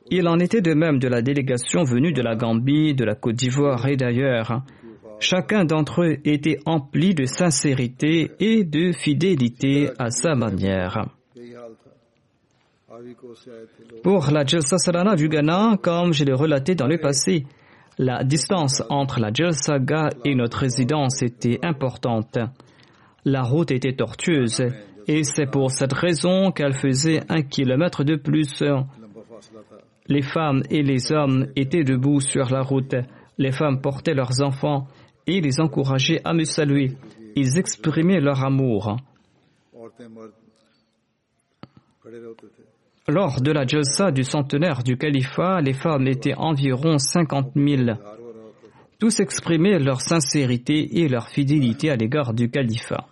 Il en était de même de la délégation venue de la Gambie, de la Côte d'Ivoire et d'ailleurs. Chacun d'entre eux était empli de sincérité et de fidélité à sa manière. Pour la Jalsa Salana du Ghana, comme je l'ai relaté dans le passé, la distance entre la Jalsaga et notre résidence était importante. La route était tortueuse et c'est pour cette raison qu'elle faisait un kilomètre de plus. Les femmes et les hommes étaient debout sur la route. Les femmes portaient leurs enfants et les encourageaient à me saluer. Ils exprimaient leur amour. Lors de la jalsa du centenaire du califat, les femmes étaient environ 50 000. Tous exprimaient leur sincérité et leur fidélité à l'égard du califat.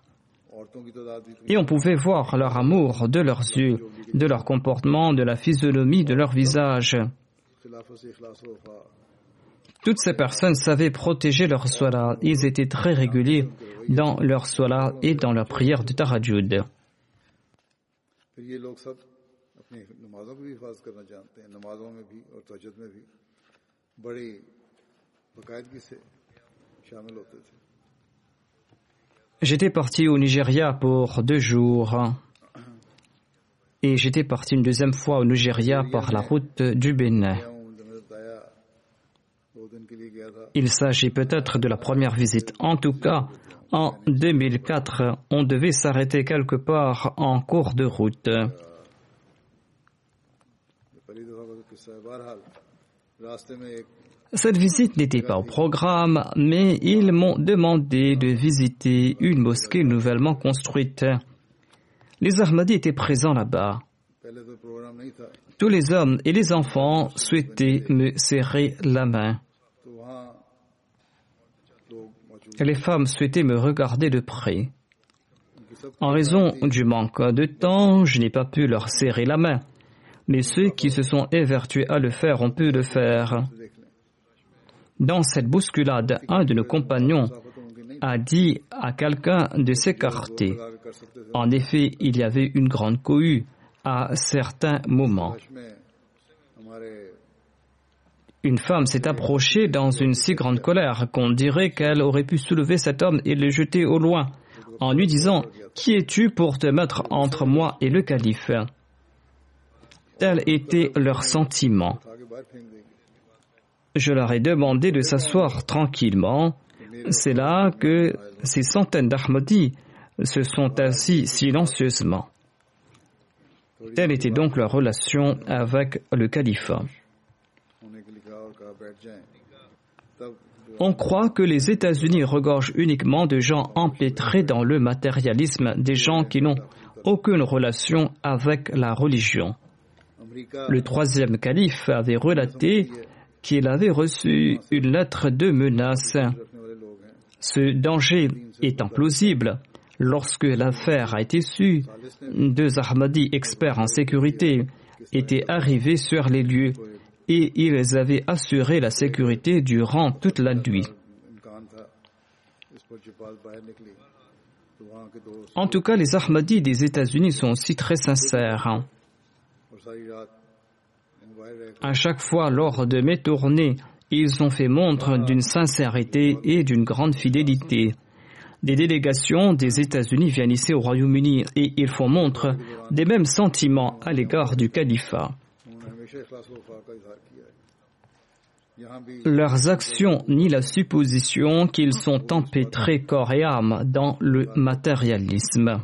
Et on pouvait voir leur amour de leurs yeux, de leur comportement, de la physionomie de leur visage. Toutes ces personnes savaient protéger leur sola. Ils étaient très réguliers dans leur sola et dans leur prière de Tarajud. J'étais parti au Nigeria pour deux jours et j'étais parti une deuxième fois au Nigeria par la route du Bénin. Il s'agit peut-être de la première visite. En tout cas, en 2004, on devait s'arrêter quelque part en cours de route. Cette visite n'était pas au programme, mais ils m'ont demandé de visiter une mosquée nouvellement construite. Les Ahmadis étaient présents là-bas. Tous les hommes et les enfants souhaitaient me serrer la main. Les femmes souhaitaient me regarder de près. En raison du manque de temps, je n'ai pas pu leur serrer la main, mais ceux qui se sont évertués à le faire ont pu le faire. Dans cette bousculade, un de nos compagnons a dit à quelqu'un de s'écarter. En effet, il y avait une grande cohue à certains moments. Une femme s'est approchée dans une si grande colère qu'on dirait qu'elle aurait pu soulever cet homme et le jeter au loin, en lui disant Qui es-tu pour te mettre entre moi et le calife? Tel était leur sentiment je leur ai demandé de s'asseoir tranquillement. C'est là que ces centaines d'Ahmadis se sont assis silencieusement. Telle était donc leur relation avec le califat. On croit que les États-Unis regorgent uniquement de gens empêtrés dans le matérialisme, des gens qui n'ont aucune relation avec la religion. Le troisième calife avait relaté qu'il avait reçu une lettre de menace. Ce danger étant plausible, lorsque l'affaire a été sue, deux Ahmadis experts en sécurité étaient arrivés sur les lieux et ils avaient assuré la sécurité durant toute la nuit. En tout cas, les Ahmadis des États-Unis sont aussi très sincères. À chaque fois lors de mes tournées, ils ont fait montre d'une sincérité et d'une grande fidélité. Des délégations des États-Unis viennent ici au Royaume-Uni et ils font montre des mêmes sentiments à l'égard du califat. Leurs actions nient la supposition qu'ils sont empêtrés corps et âme dans le matérialisme.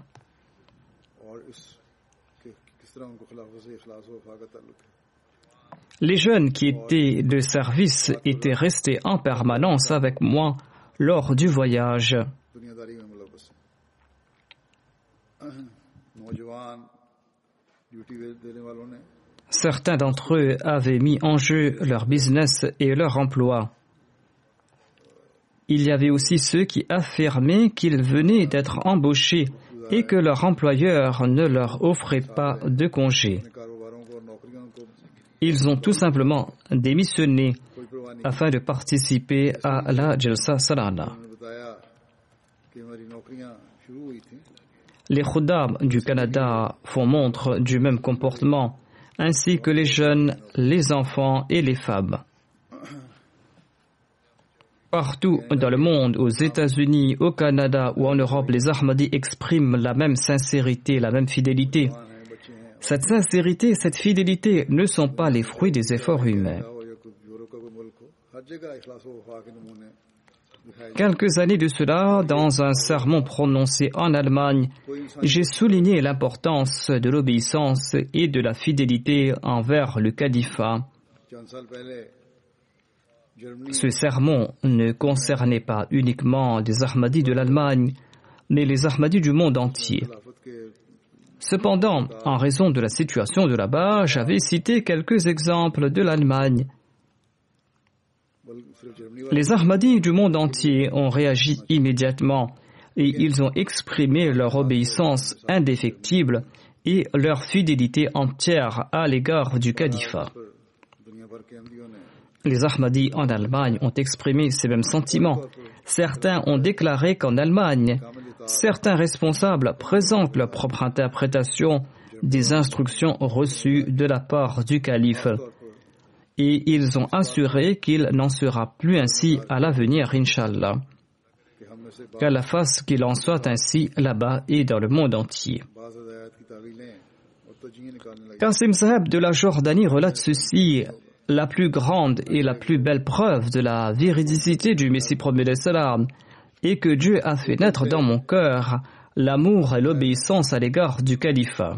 Les jeunes qui étaient de service étaient restés en permanence avec moi lors du voyage. Certains d'entre eux avaient mis en jeu leur business et leur emploi. Il y avait aussi ceux qui affirmaient qu'ils venaient d'être embauchés et que leur employeur ne leur offrait pas de congé. Ils ont tout simplement démissionné afin de participer à la Jalsa Salana. Les Khuddam du Canada font montre du même comportement, ainsi que les jeunes, les enfants et les femmes. Partout dans le monde, aux États-Unis, au Canada ou en Europe, les Ahmadis expriment la même sincérité, la même fidélité. Cette sincérité et cette fidélité ne sont pas les fruits des efforts humains. Quelques années de cela, dans un sermon prononcé en Allemagne, j'ai souligné l'importance de l'obéissance et de la fidélité envers le califat. Ce sermon ne concernait pas uniquement les Ahmadis de l'Allemagne, mais les Ahmadis du monde entier. Cependant, en raison de la situation de là-bas, j'avais cité quelques exemples de l'Allemagne. Les Ahmadis du monde entier ont réagi immédiatement et ils ont exprimé leur obéissance indéfectible et leur fidélité entière à l'égard du califat. Les Ahmadis en Allemagne ont exprimé ces mêmes sentiments. Certains ont déclaré qu'en Allemagne, certains responsables présentent leur propre interprétation des instructions reçues de la part du calife. Et ils ont assuré qu'il n'en sera plus ainsi à l'avenir, Inshallah. Qu'Allah fasse qu'il en soit ainsi là-bas et dans le monde entier. Qasim Sahab de la Jordanie relate ceci la plus grande et la plus belle preuve de la véridicité du Messie premier salam et que Dieu a fait naître dans mon cœur l'amour et l'obéissance à l'égard du califat.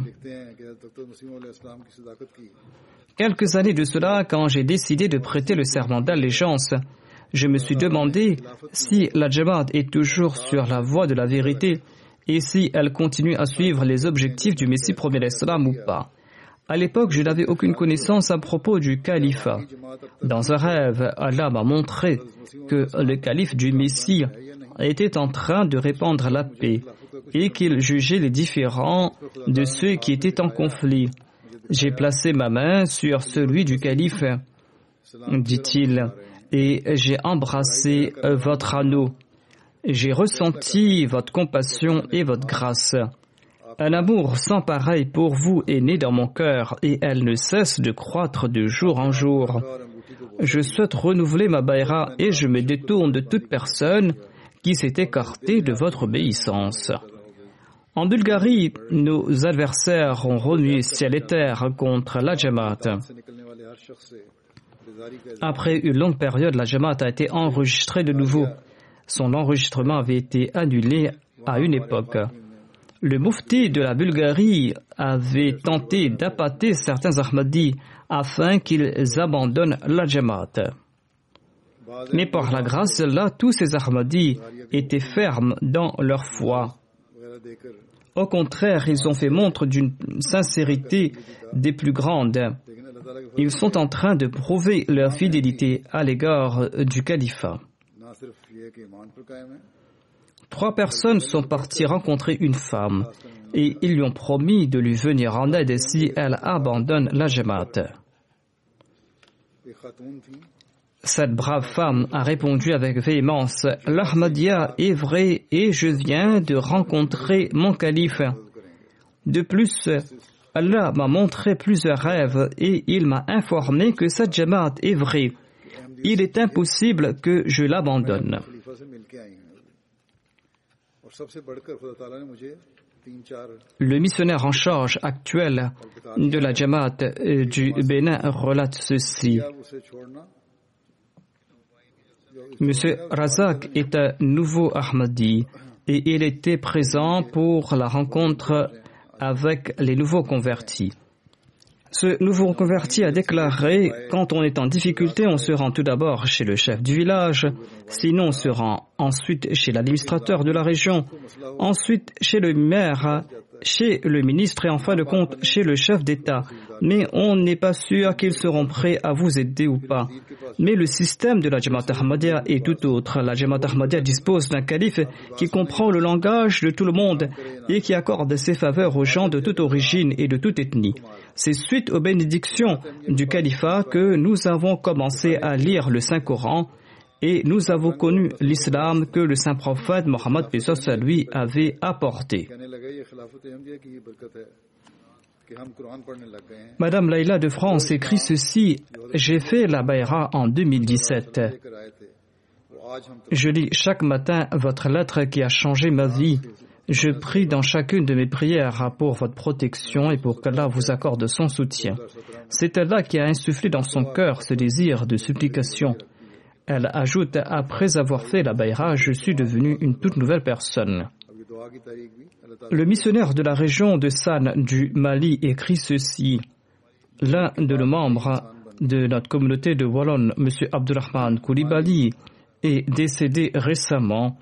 Quelques années de cela, quand j'ai décidé de prêter le serment d'allégeance, je me suis demandé si la Jamaat est toujours sur la voie de la vérité et si elle continue à suivre les objectifs du Messie premier l'Islam ou pas. À l'époque, je n'avais aucune connaissance à propos du califat. Dans un rêve, Allah m'a montré que le calife du Messie était en train de répandre la paix et qu'il jugeait les différents de ceux qui étaient en conflit. J'ai placé ma main sur celui du calife, dit-il, et j'ai embrassé votre anneau. J'ai ressenti votre compassion et votre grâce. Un amour sans pareil pour vous est né dans mon cœur et elle ne cesse de croître de jour en jour. Je souhaite renouveler ma baïra et je me détourne de toute personne qui s'est écartée de votre obéissance. En Bulgarie, nos adversaires ont remué ciel et terre contre la Jamaat. Après une longue période, la Jamaat a été enregistrée de nouveau. Son enregistrement avait été annulé à une époque. Le mufti de la Bulgarie avait tenté d'appâter certains Ahmadis afin qu'ils abandonnent la Jamaat. Mais par la grâce d'Allah, tous ces Ahmadis étaient fermes dans leur foi. Au contraire, ils ont fait montre d'une sincérité des plus grandes. Ils sont en train de prouver leur fidélité à l'égard du califat. Trois personnes sont parties rencontrer une femme et ils lui ont promis de lui venir en aide si elle abandonne la Jamaat. Cette brave femme a répondu avec véhémence L'Ahmadiyya est vrai et je viens de rencontrer mon calife. De plus, Allah m'a montré plusieurs rêves et il m'a informé que cette Jamaat est vraie. Il est impossible que je l'abandonne. Le missionnaire en charge actuel de la Jamaat euh, du Bénin relate ceci. Monsieur Razak est un nouveau Ahmadi et il était présent pour la rencontre avec les nouveaux convertis. Ce nouveau converti a déclaré Quand on est en difficulté, on se rend tout d'abord chez le chef du village, sinon on se rend ensuite chez l'administrateur de la région, ensuite chez le maire, chez le ministre et en fin de compte chez le chef d'État. Mais on n'est pas sûr qu'ils seront prêts à vous aider ou pas. Mais le système de la Jamaat Ahmadiyya est tout autre. La Jamaat Ahmadiyya dispose d'un calife qui comprend le langage de tout le monde et qui accorde ses faveurs aux gens de toute origine et de toute ethnie. C'est suite aux bénédictions du califat que nous avons commencé à lire le Saint-Coran et nous avons connu l'islam que le saint prophète Mohammed lui avait apporté. Madame Laila de France écrit ceci J'ai fait la Bayra en 2017. Je lis chaque matin votre lettre qui a changé ma vie. Je prie dans chacune de mes prières pour votre protection et pour qu'Allah vous accorde son soutien. C'est Allah qui a insufflé dans son cœur ce désir de supplication. Elle ajoute Après avoir fait la Bayra, je suis devenu une toute nouvelle personne. Le missionnaire de la région de San du Mali écrit ceci. L'un de nos membres de notre communauté de Wallon, M. Abdurrahman Koulibaly, est décédé récemment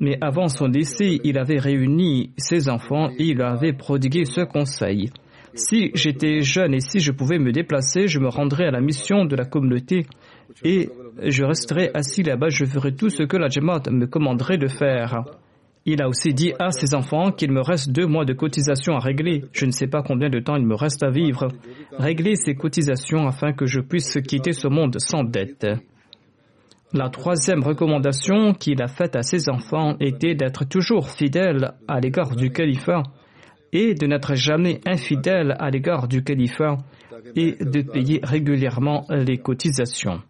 Mais avant son décès, il avait réuni ses enfants et il avait prodigué ce conseil. Si j'étais jeune et si je pouvais me déplacer, je me rendrais à la mission de la communauté et je resterai assis là-bas, je ferai tout ce que la Jamaat me commanderait de faire. Il a aussi dit à ses enfants qu'il me reste deux mois de cotisation à régler. Je ne sais pas combien de temps il me reste à vivre. Régler ces cotisations afin que je puisse quitter ce monde sans dette. La troisième recommandation qu'il a faite à ses enfants était d'être toujours fidèle à l'égard du califat et de n'être jamais infidèle à l'égard du califat et de payer régulièrement les cotisations.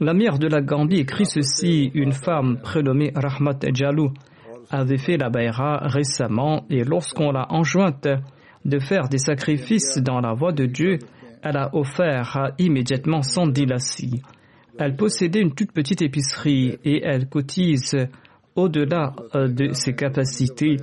La mère de la Gambie écrit ceci une femme prénommée Rahmat Jalou avait fait la Bayra récemment et lorsqu'on l'a enjointe de faire des sacrifices dans la voie de Dieu, elle a offert immédiatement sans dilatie. Elle possédait une toute petite épicerie et elle cotise au-delà euh, de ses capacités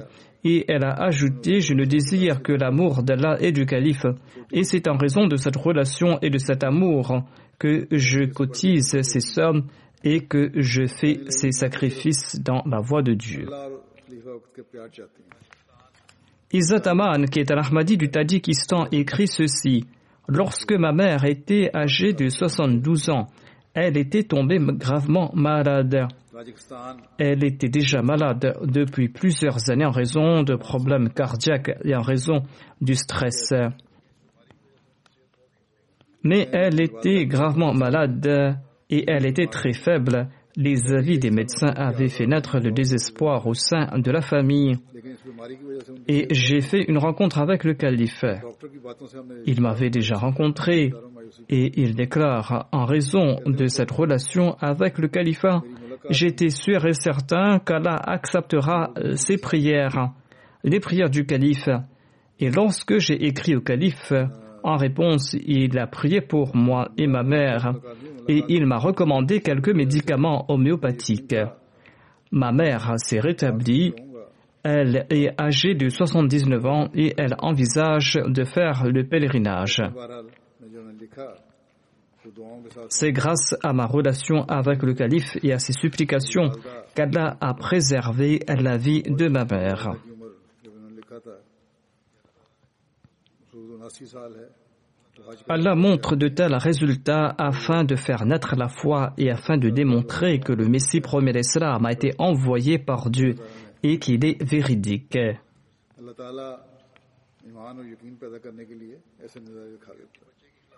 et elle a ajouté Je ne désire que l'amour d'Allah et du calife. Et c'est en raison de cette relation et de cet amour que je cotise ces sommes et que je fais ces sacrifices dans la voie de Dieu. Izzat Aman, qui est un Ahmadi du Tadjikistan, écrit ceci. Lorsque ma mère était âgée de 72 ans, elle était tombée gravement malade. Elle était déjà malade depuis plusieurs années en raison de problèmes cardiaques et en raison du stress. Mais elle était gravement malade et elle était très faible. Les avis des médecins avaient fait naître le désespoir au sein de la famille. Et j'ai fait une rencontre avec le calife. Il m'avait déjà rencontré et il déclare, en raison de cette relation avec le califat, j'étais sûr et certain qu'Allah acceptera ses prières, les prières du calife. Et lorsque j'ai écrit au calife, en réponse, il a prié pour moi et ma mère, et il m'a recommandé quelques médicaments homéopathiques. Ma mère s'est rétablie, elle est âgée de 79 ans et elle envisage de faire le pèlerinage. C'est grâce à ma relation avec le calife et à ses supplications qu'Allah a préservé la vie de ma mère. Allah montre de tels résultats afin de faire naître la foi et afin de démontrer que le Messie premier d'Islam a été envoyé par Dieu et qu'il est véridique.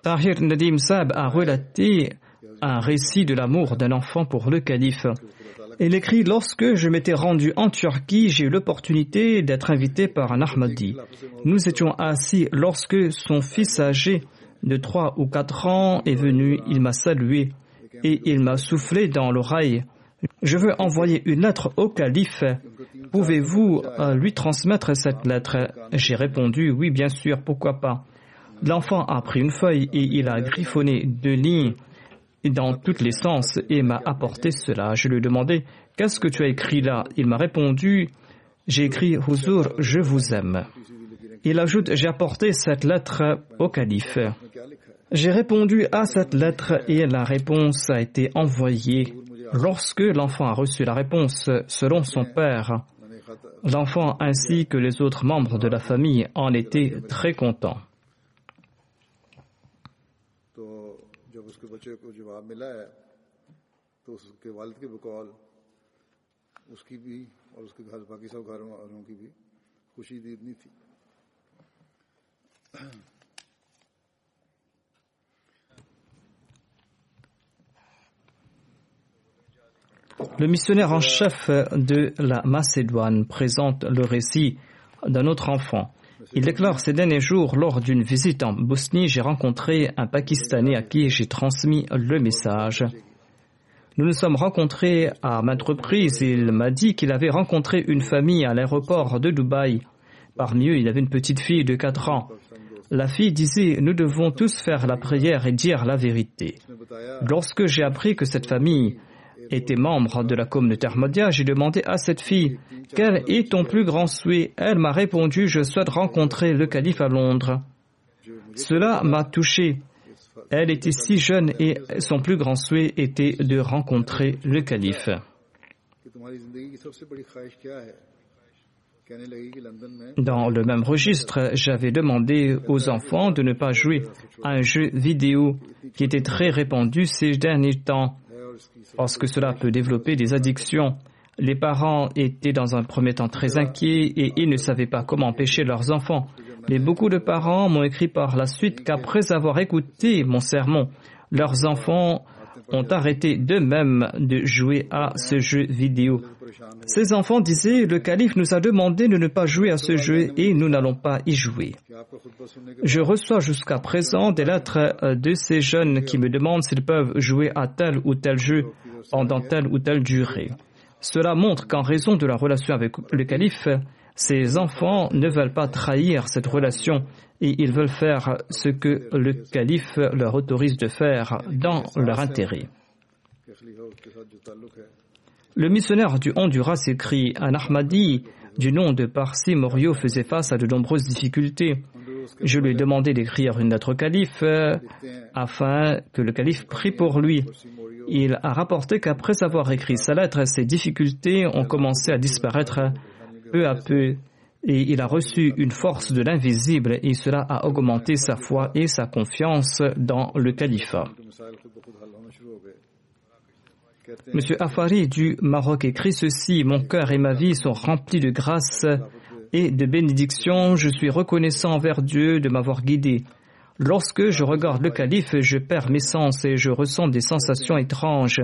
Tahir Nadim Sab a relaté un récit de l'amour d'un enfant pour le calife. Il écrit Lorsque je m'étais rendu en Turquie, j'ai eu l'opportunité d'être invité par un Ahmadi. Nous étions assis lorsque son fils âgé de 3 ou 4 ans est venu, il m'a salué et il m'a soufflé dans l'oreille. Je veux envoyer une lettre au calife. Pouvez-vous euh, lui transmettre cette lettre? J'ai répondu Oui, bien sûr, pourquoi pas. L'enfant a pris une feuille et il a griffonné deux lignes dans tous les sens et m'a apporté cela. Je lui ai demandé Qu'est-ce que tu as écrit là? Il m'a répondu J'ai écrit Huzur, je vous aime. Il ajoute J'ai apporté cette lettre au calife. J'ai répondu à cette lettre et la réponse a été envoyée. Lorsque l'enfant a reçu la réponse selon son père, l'enfant ainsi que les autres membres de la famille en étaient très contents. Le missionnaire en chef de la Macédoine présente le récit d'un autre enfant. Il déclare ces derniers jours, lors d'une visite en Bosnie, j'ai rencontré un Pakistanais à qui j'ai transmis le message. Nous nous sommes rencontrés à maintes reprises. Il m'a dit qu'il avait rencontré une famille à l'aéroport de Dubaï. Parmi eux, il avait une petite fille de 4 ans. La fille disait, nous devons tous faire la prière et dire la vérité. Lorsque j'ai appris que cette famille était membre de la communauté Ahmadiyya, j'ai demandé à cette fille quel est ton plus grand souhait? Elle m'a répondu Je souhaite rencontrer le calife à Londres. Cela m'a touché Elle était si jeune et son plus grand souhait était de rencontrer le calife. Dans le même registre, j'avais demandé aux enfants de ne pas jouer à un jeu vidéo qui était très répandu ces derniers temps, parce que cela peut développer des addictions. Les parents étaient dans un premier temps très inquiets et ils ne savaient pas comment empêcher leurs enfants. Mais beaucoup de parents m'ont écrit par la suite qu'après avoir écouté mon sermon, leurs enfants ont arrêté d'eux-mêmes de jouer à ce jeu vidéo. Ces enfants disaient, le calife nous a demandé de ne pas jouer à ce jeu et nous n'allons pas y jouer. Je reçois jusqu'à présent des lettres de ces jeunes qui me demandent s'ils peuvent jouer à tel ou tel jeu pendant telle ou telle durée. Cela montre qu'en raison de la relation avec le calife, ces enfants ne veulent pas trahir cette relation et ils veulent faire ce que le calife leur autorise de faire dans leur intérêt. Le missionnaire du Honduras écrit Un Ahmadi du nom de Parsi Morio faisait face à de nombreuses difficultés. Je lui ai demandé d'écrire une lettre au calife euh, afin que le calife prie pour lui. Il a rapporté qu'après avoir écrit sa lettre, ses difficultés ont commencé à disparaître peu à peu et il a reçu une force de l'invisible et cela a augmenté sa foi et sa confiance dans le califat. Monsieur Afari du Maroc écrit ceci Mon cœur et ma vie sont remplis de grâce et de bénédictions. Je suis reconnaissant envers Dieu de m'avoir guidé. Lorsque je regarde le calife, je perds mes sens et je ressens des sensations étranges.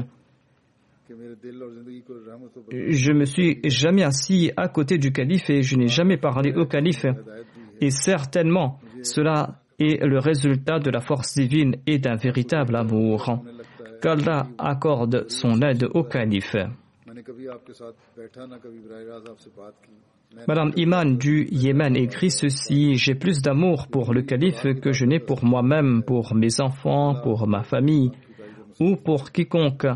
Je me suis jamais assis à côté du calife et je n'ai jamais parlé au calife. Et certainement, cela est le résultat de la force divine et d'un véritable amour. Qu'Allah accorde son aide au calife. Madame Iman du Yémen écrit ceci J'ai plus d'amour pour le calife que je n'ai pour moi-même, pour mes enfants, pour ma famille ou pour quiconque.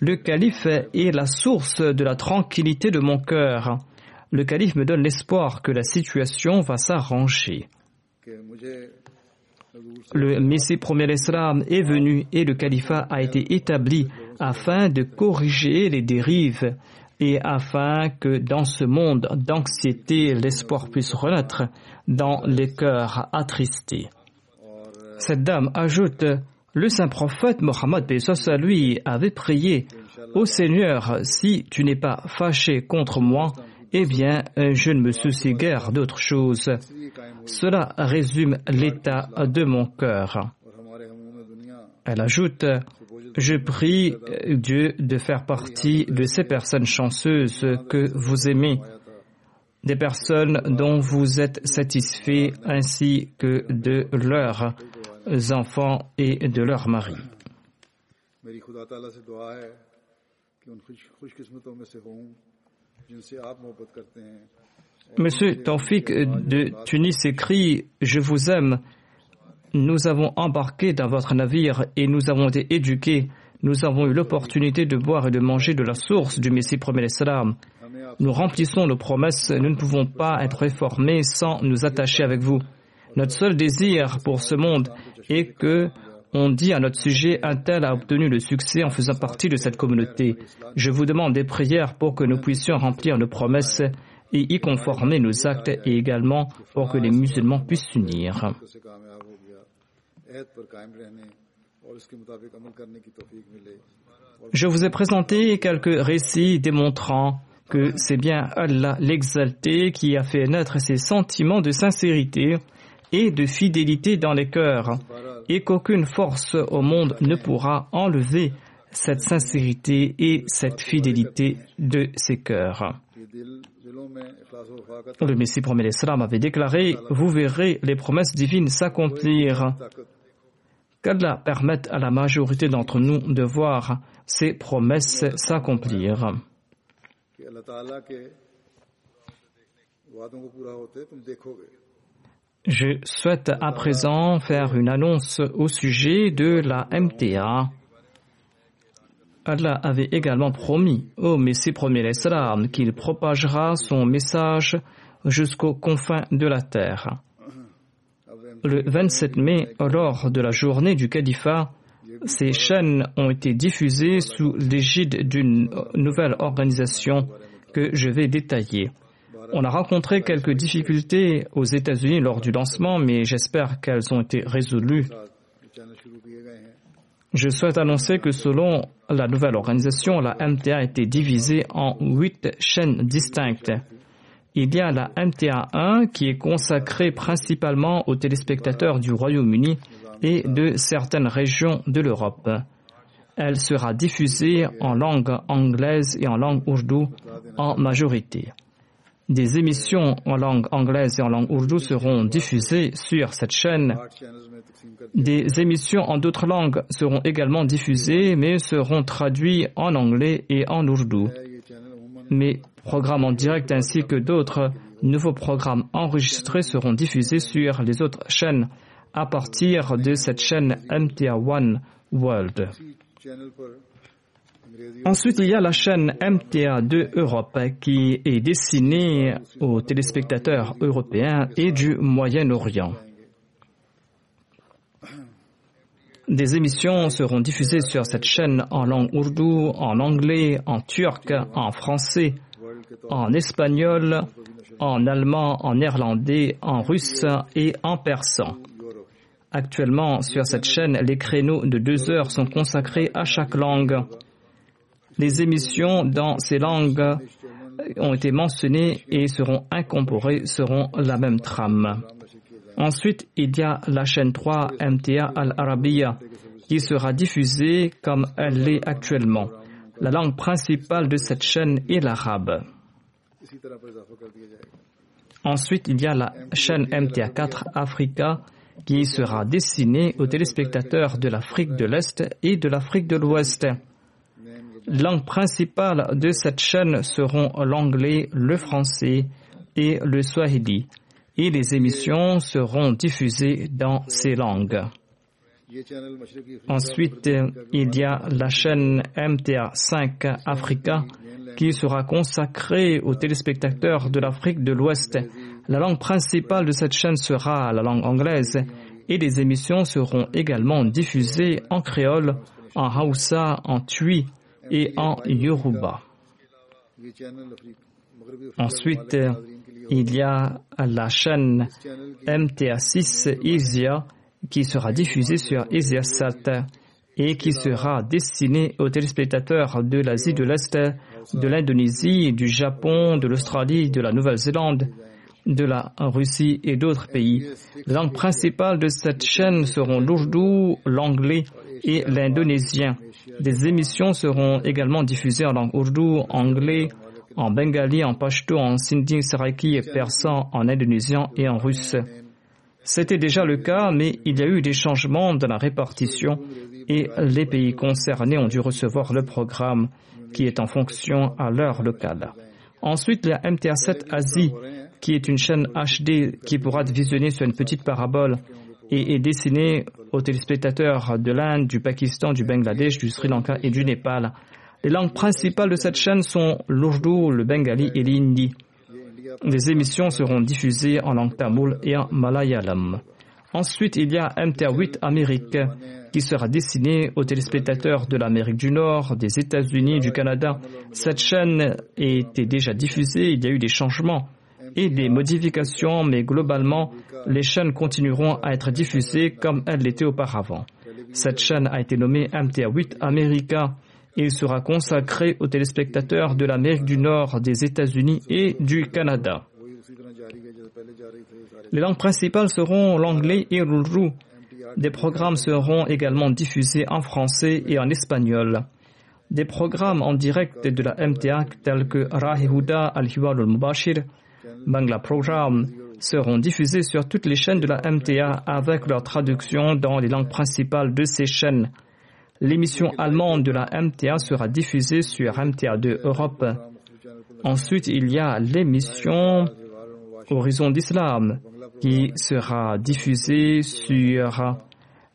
Le calife est la source de la tranquillité de mon cœur. Le calife me donne l'espoir que la situation va s'arranger. Le Messie premier l'Islam est venu et le califat a été établi afin de corriger les dérives et afin que dans ce monde d'anxiété, l'espoir puisse renaître dans les cœurs attristés. Cette dame ajoute le saint prophète Mohammed lui avait prié Ô Seigneur, si tu n'es pas fâché contre moi, eh bien, je ne me soucie guère d'autre chose. Cela résume l'état de mon cœur. Elle ajoute, je prie Dieu de faire partie de ces personnes chanceuses que vous aimez, des personnes dont vous êtes satisfait ainsi que de leurs enfants et de leurs maris. Monsieur Taufik de Tunis écrit Je vous aime. Nous avons embarqué dans votre navire et nous avons été éduqués. Nous avons eu l'opportunité de boire et de manger de la source du Messie premier salam. Nous remplissons nos promesses. Nous ne pouvons pas être réformés sans nous attacher avec vous. Notre seul désir pour ce monde est que on dit à notre sujet un tel a obtenu le succès en faisant partie de cette communauté. Je vous demande des prières pour que nous puissions remplir nos promesses et y conformer nos actes et également pour que les musulmans puissent s'unir. Je vous ai présenté quelques récits démontrant que c'est bien Allah l'exalté qui a fait naître ces sentiments de sincérité et de fidélité dans les cœurs et qu'aucune force au monde ne pourra enlever cette sincérité et cette fidélité de ses cœurs. Le Messie premier l'Islam avait déclaré Vous verrez les promesses divines s'accomplir. Qu'Allah permette à la majorité d'entre nous de voir ces promesses s'accomplir. Je souhaite à présent faire une annonce au sujet de la MTA. Allah avait également promis au Messie premier l'Islam qu'il propagera son message jusqu'aux confins de la terre. Le 27 mai, lors de la journée du califat, ces chaînes ont été diffusées sous l'égide d'une nouvelle organisation que je vais détailler. On a rencontré quelques difficultés aux États-Unis lors du lancement, mais j'espère qu'elles ont été résolues. Je souhaite annoncer que selon la nouvelle organisation, la MTA a été divisée en huit chaînes distinctes. Il y a la MTA 1 qui est consacrée principalement aux téléspectateurs du Royaume-Uni et de certaines régions de l'Europe. Elle sera diffusée en langue anglaise et en langue ourdou en majorité. Des émissions en langue anglaise et en langue ourdou seront diffusées sur cette chaîne. Des émissions en d'autres langues seront également diffusées, mais seront traduites en anglais et en ourdou. Mes programmes en direct ainsi que d'autres nouveaux programmes enregistrés seront diffusés sur les autres chaînes à partir de cette chaîne MTA One World. Ensuite, il y a la chaîne MTA2 Europe qui est destinée aux téléspectateurs européens et du Moyen-Orient. Des émissions seront diffusées sur cette chaîne en langue ourdou, en anglais, en turc, en français, en espagnol, en allemand, en néerlandais, en russe et en persan. Actuellement, sur cette chaîne, les créneaux de deux heures sont consacrés à chaque langue. Les émissions dans ces langues ont été mentionnées et seront incorporées seront la même trame. Ensuite, il y a la chaîne 3 MTA Al-Arabiya qui sera diffusée comme elle l'est actuellement. La langue principale de cette chaîne est l'arabe. Ensuite, il y a la chaîne MTA 4 Africa qui sera destinée aux téléspectateurs de l'Afrique de l'Est et de l'Afrique de l'Ouest. Langue principale de cette chaîne seront l'anglais, le français et le swahili et les émissions seront diffusées dans ces langues. Ensuite, il y a la chaîne MTA 5 Africa qui sera consacrée aux téléspectateurs de l'Afrique de l'Ouest. La langue principale de cette chaîne sera la langue anglaise et les émissions seront également diffusées en créole, en Hausa, en Tui et en Yoruba. Ensuite, il y a la chaîne MTA6 Isia qui sera diffusée sur Isiasat et qui sera destinée aux téléspectateurs de l'Asie de l'Est, de l'Indonésie, du Japon, de l'Australie, de la Nouvelle-Zélande, de la Russie et d'autres pays. Les langues principales de cette chaîne seront l'ourdou, l'anglais et l'indonésien. Des émissions seront également diffusées en langue ourdou, anglais, en bengali, en pashto, en sindhi, saraiki et persan, en indonésien et en russe. C'était déjà le cas, mais il y a eu des changements dans la répartition et les pays concernés ont dû recevoir le programme qui est en fonction à l'heure locale. Ensuite, la MTA7 Asie, qui est une chaîne HD qui pourra être visionnée sur une petite parabole et est destinée aux téléspectateurs de l'Inde, du Pakistan, du Bangladesh, du Sri Lanka et du Népal. Les langues principales de cette chaîne sont l'ourdou, le bengali et l'hindi. Les émissions seront diffusées en langue tamoul et en malayalam. Ensuite, il y a MTA8 Amérique qui sera destinée aux téléspectateurs de l'Amérique du Nord, des États-Unis, du Canada. Cette chaîne était déjà diffusée, il y a eu des changements et des modifications, mais globalement, les chaînes continueront à être diffusées comme elles l'étaient auparavant. Cette chaîne a été nommée MTA8 America il sera consacré aux téléspectateurs de l'Amérique du Nord, des États-Unis et du Canada. Les langues principales seront l'anglais et l'ourou. Des programmes seront également diffusés en français et en espagnol. Des programmes en direct de la MTA tels que Rahi Huda Al-Hiwal al-Mubashir, Bangla Program, seront diffusés sur toutes les chaînes de la MTA avec leur traduction dans les langues principales de ces chaînes. L'émission allemande de la MTA sera diffusée sur MTA2 Europe. Ensuite, il y a l'émission Horizon d'Islam qui sera diffusée sur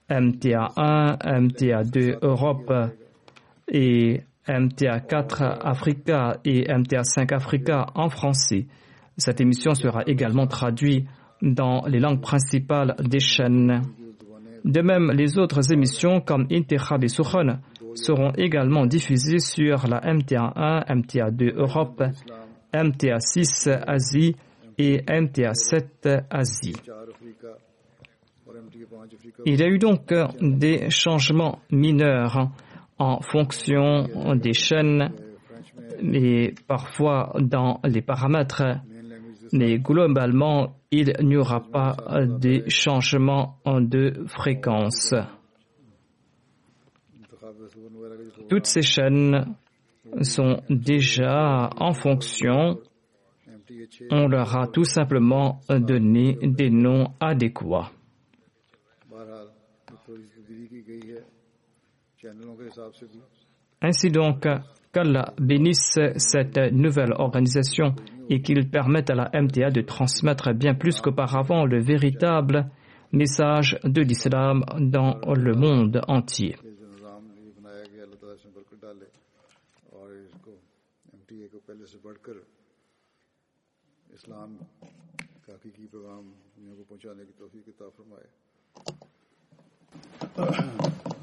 MTA1, MTA2 Europe et MTA4 Africa et MTA5 Africa en français. Cette émission sera également traduite dans les langues principales des chaînes. De même, les autres émissions comme Intikhab et Sukhan seront également diffusées sur la MTA1, MTA2 Europe, MTA6 Asie et MTA7 Asie. Il y a eu donc des changements mineurs en fonction des chaînes et parfois dans les paramètres, mais globalement, il n'y aura pas de changement de fréquence. Toutes ces chaînes sont déjà en fonction. On leur a tout simplement donné des noms adéquats. Ainsi donc, qu'Allah bénisse cette nouvelle organisation et qu'il permette à la MTA de transmettre bien plus qu'auparavant le véritable message de l'islam dans le monde entier. [COUGHS] [COUGHS]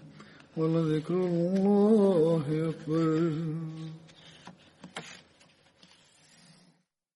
ولذكر الله أكبر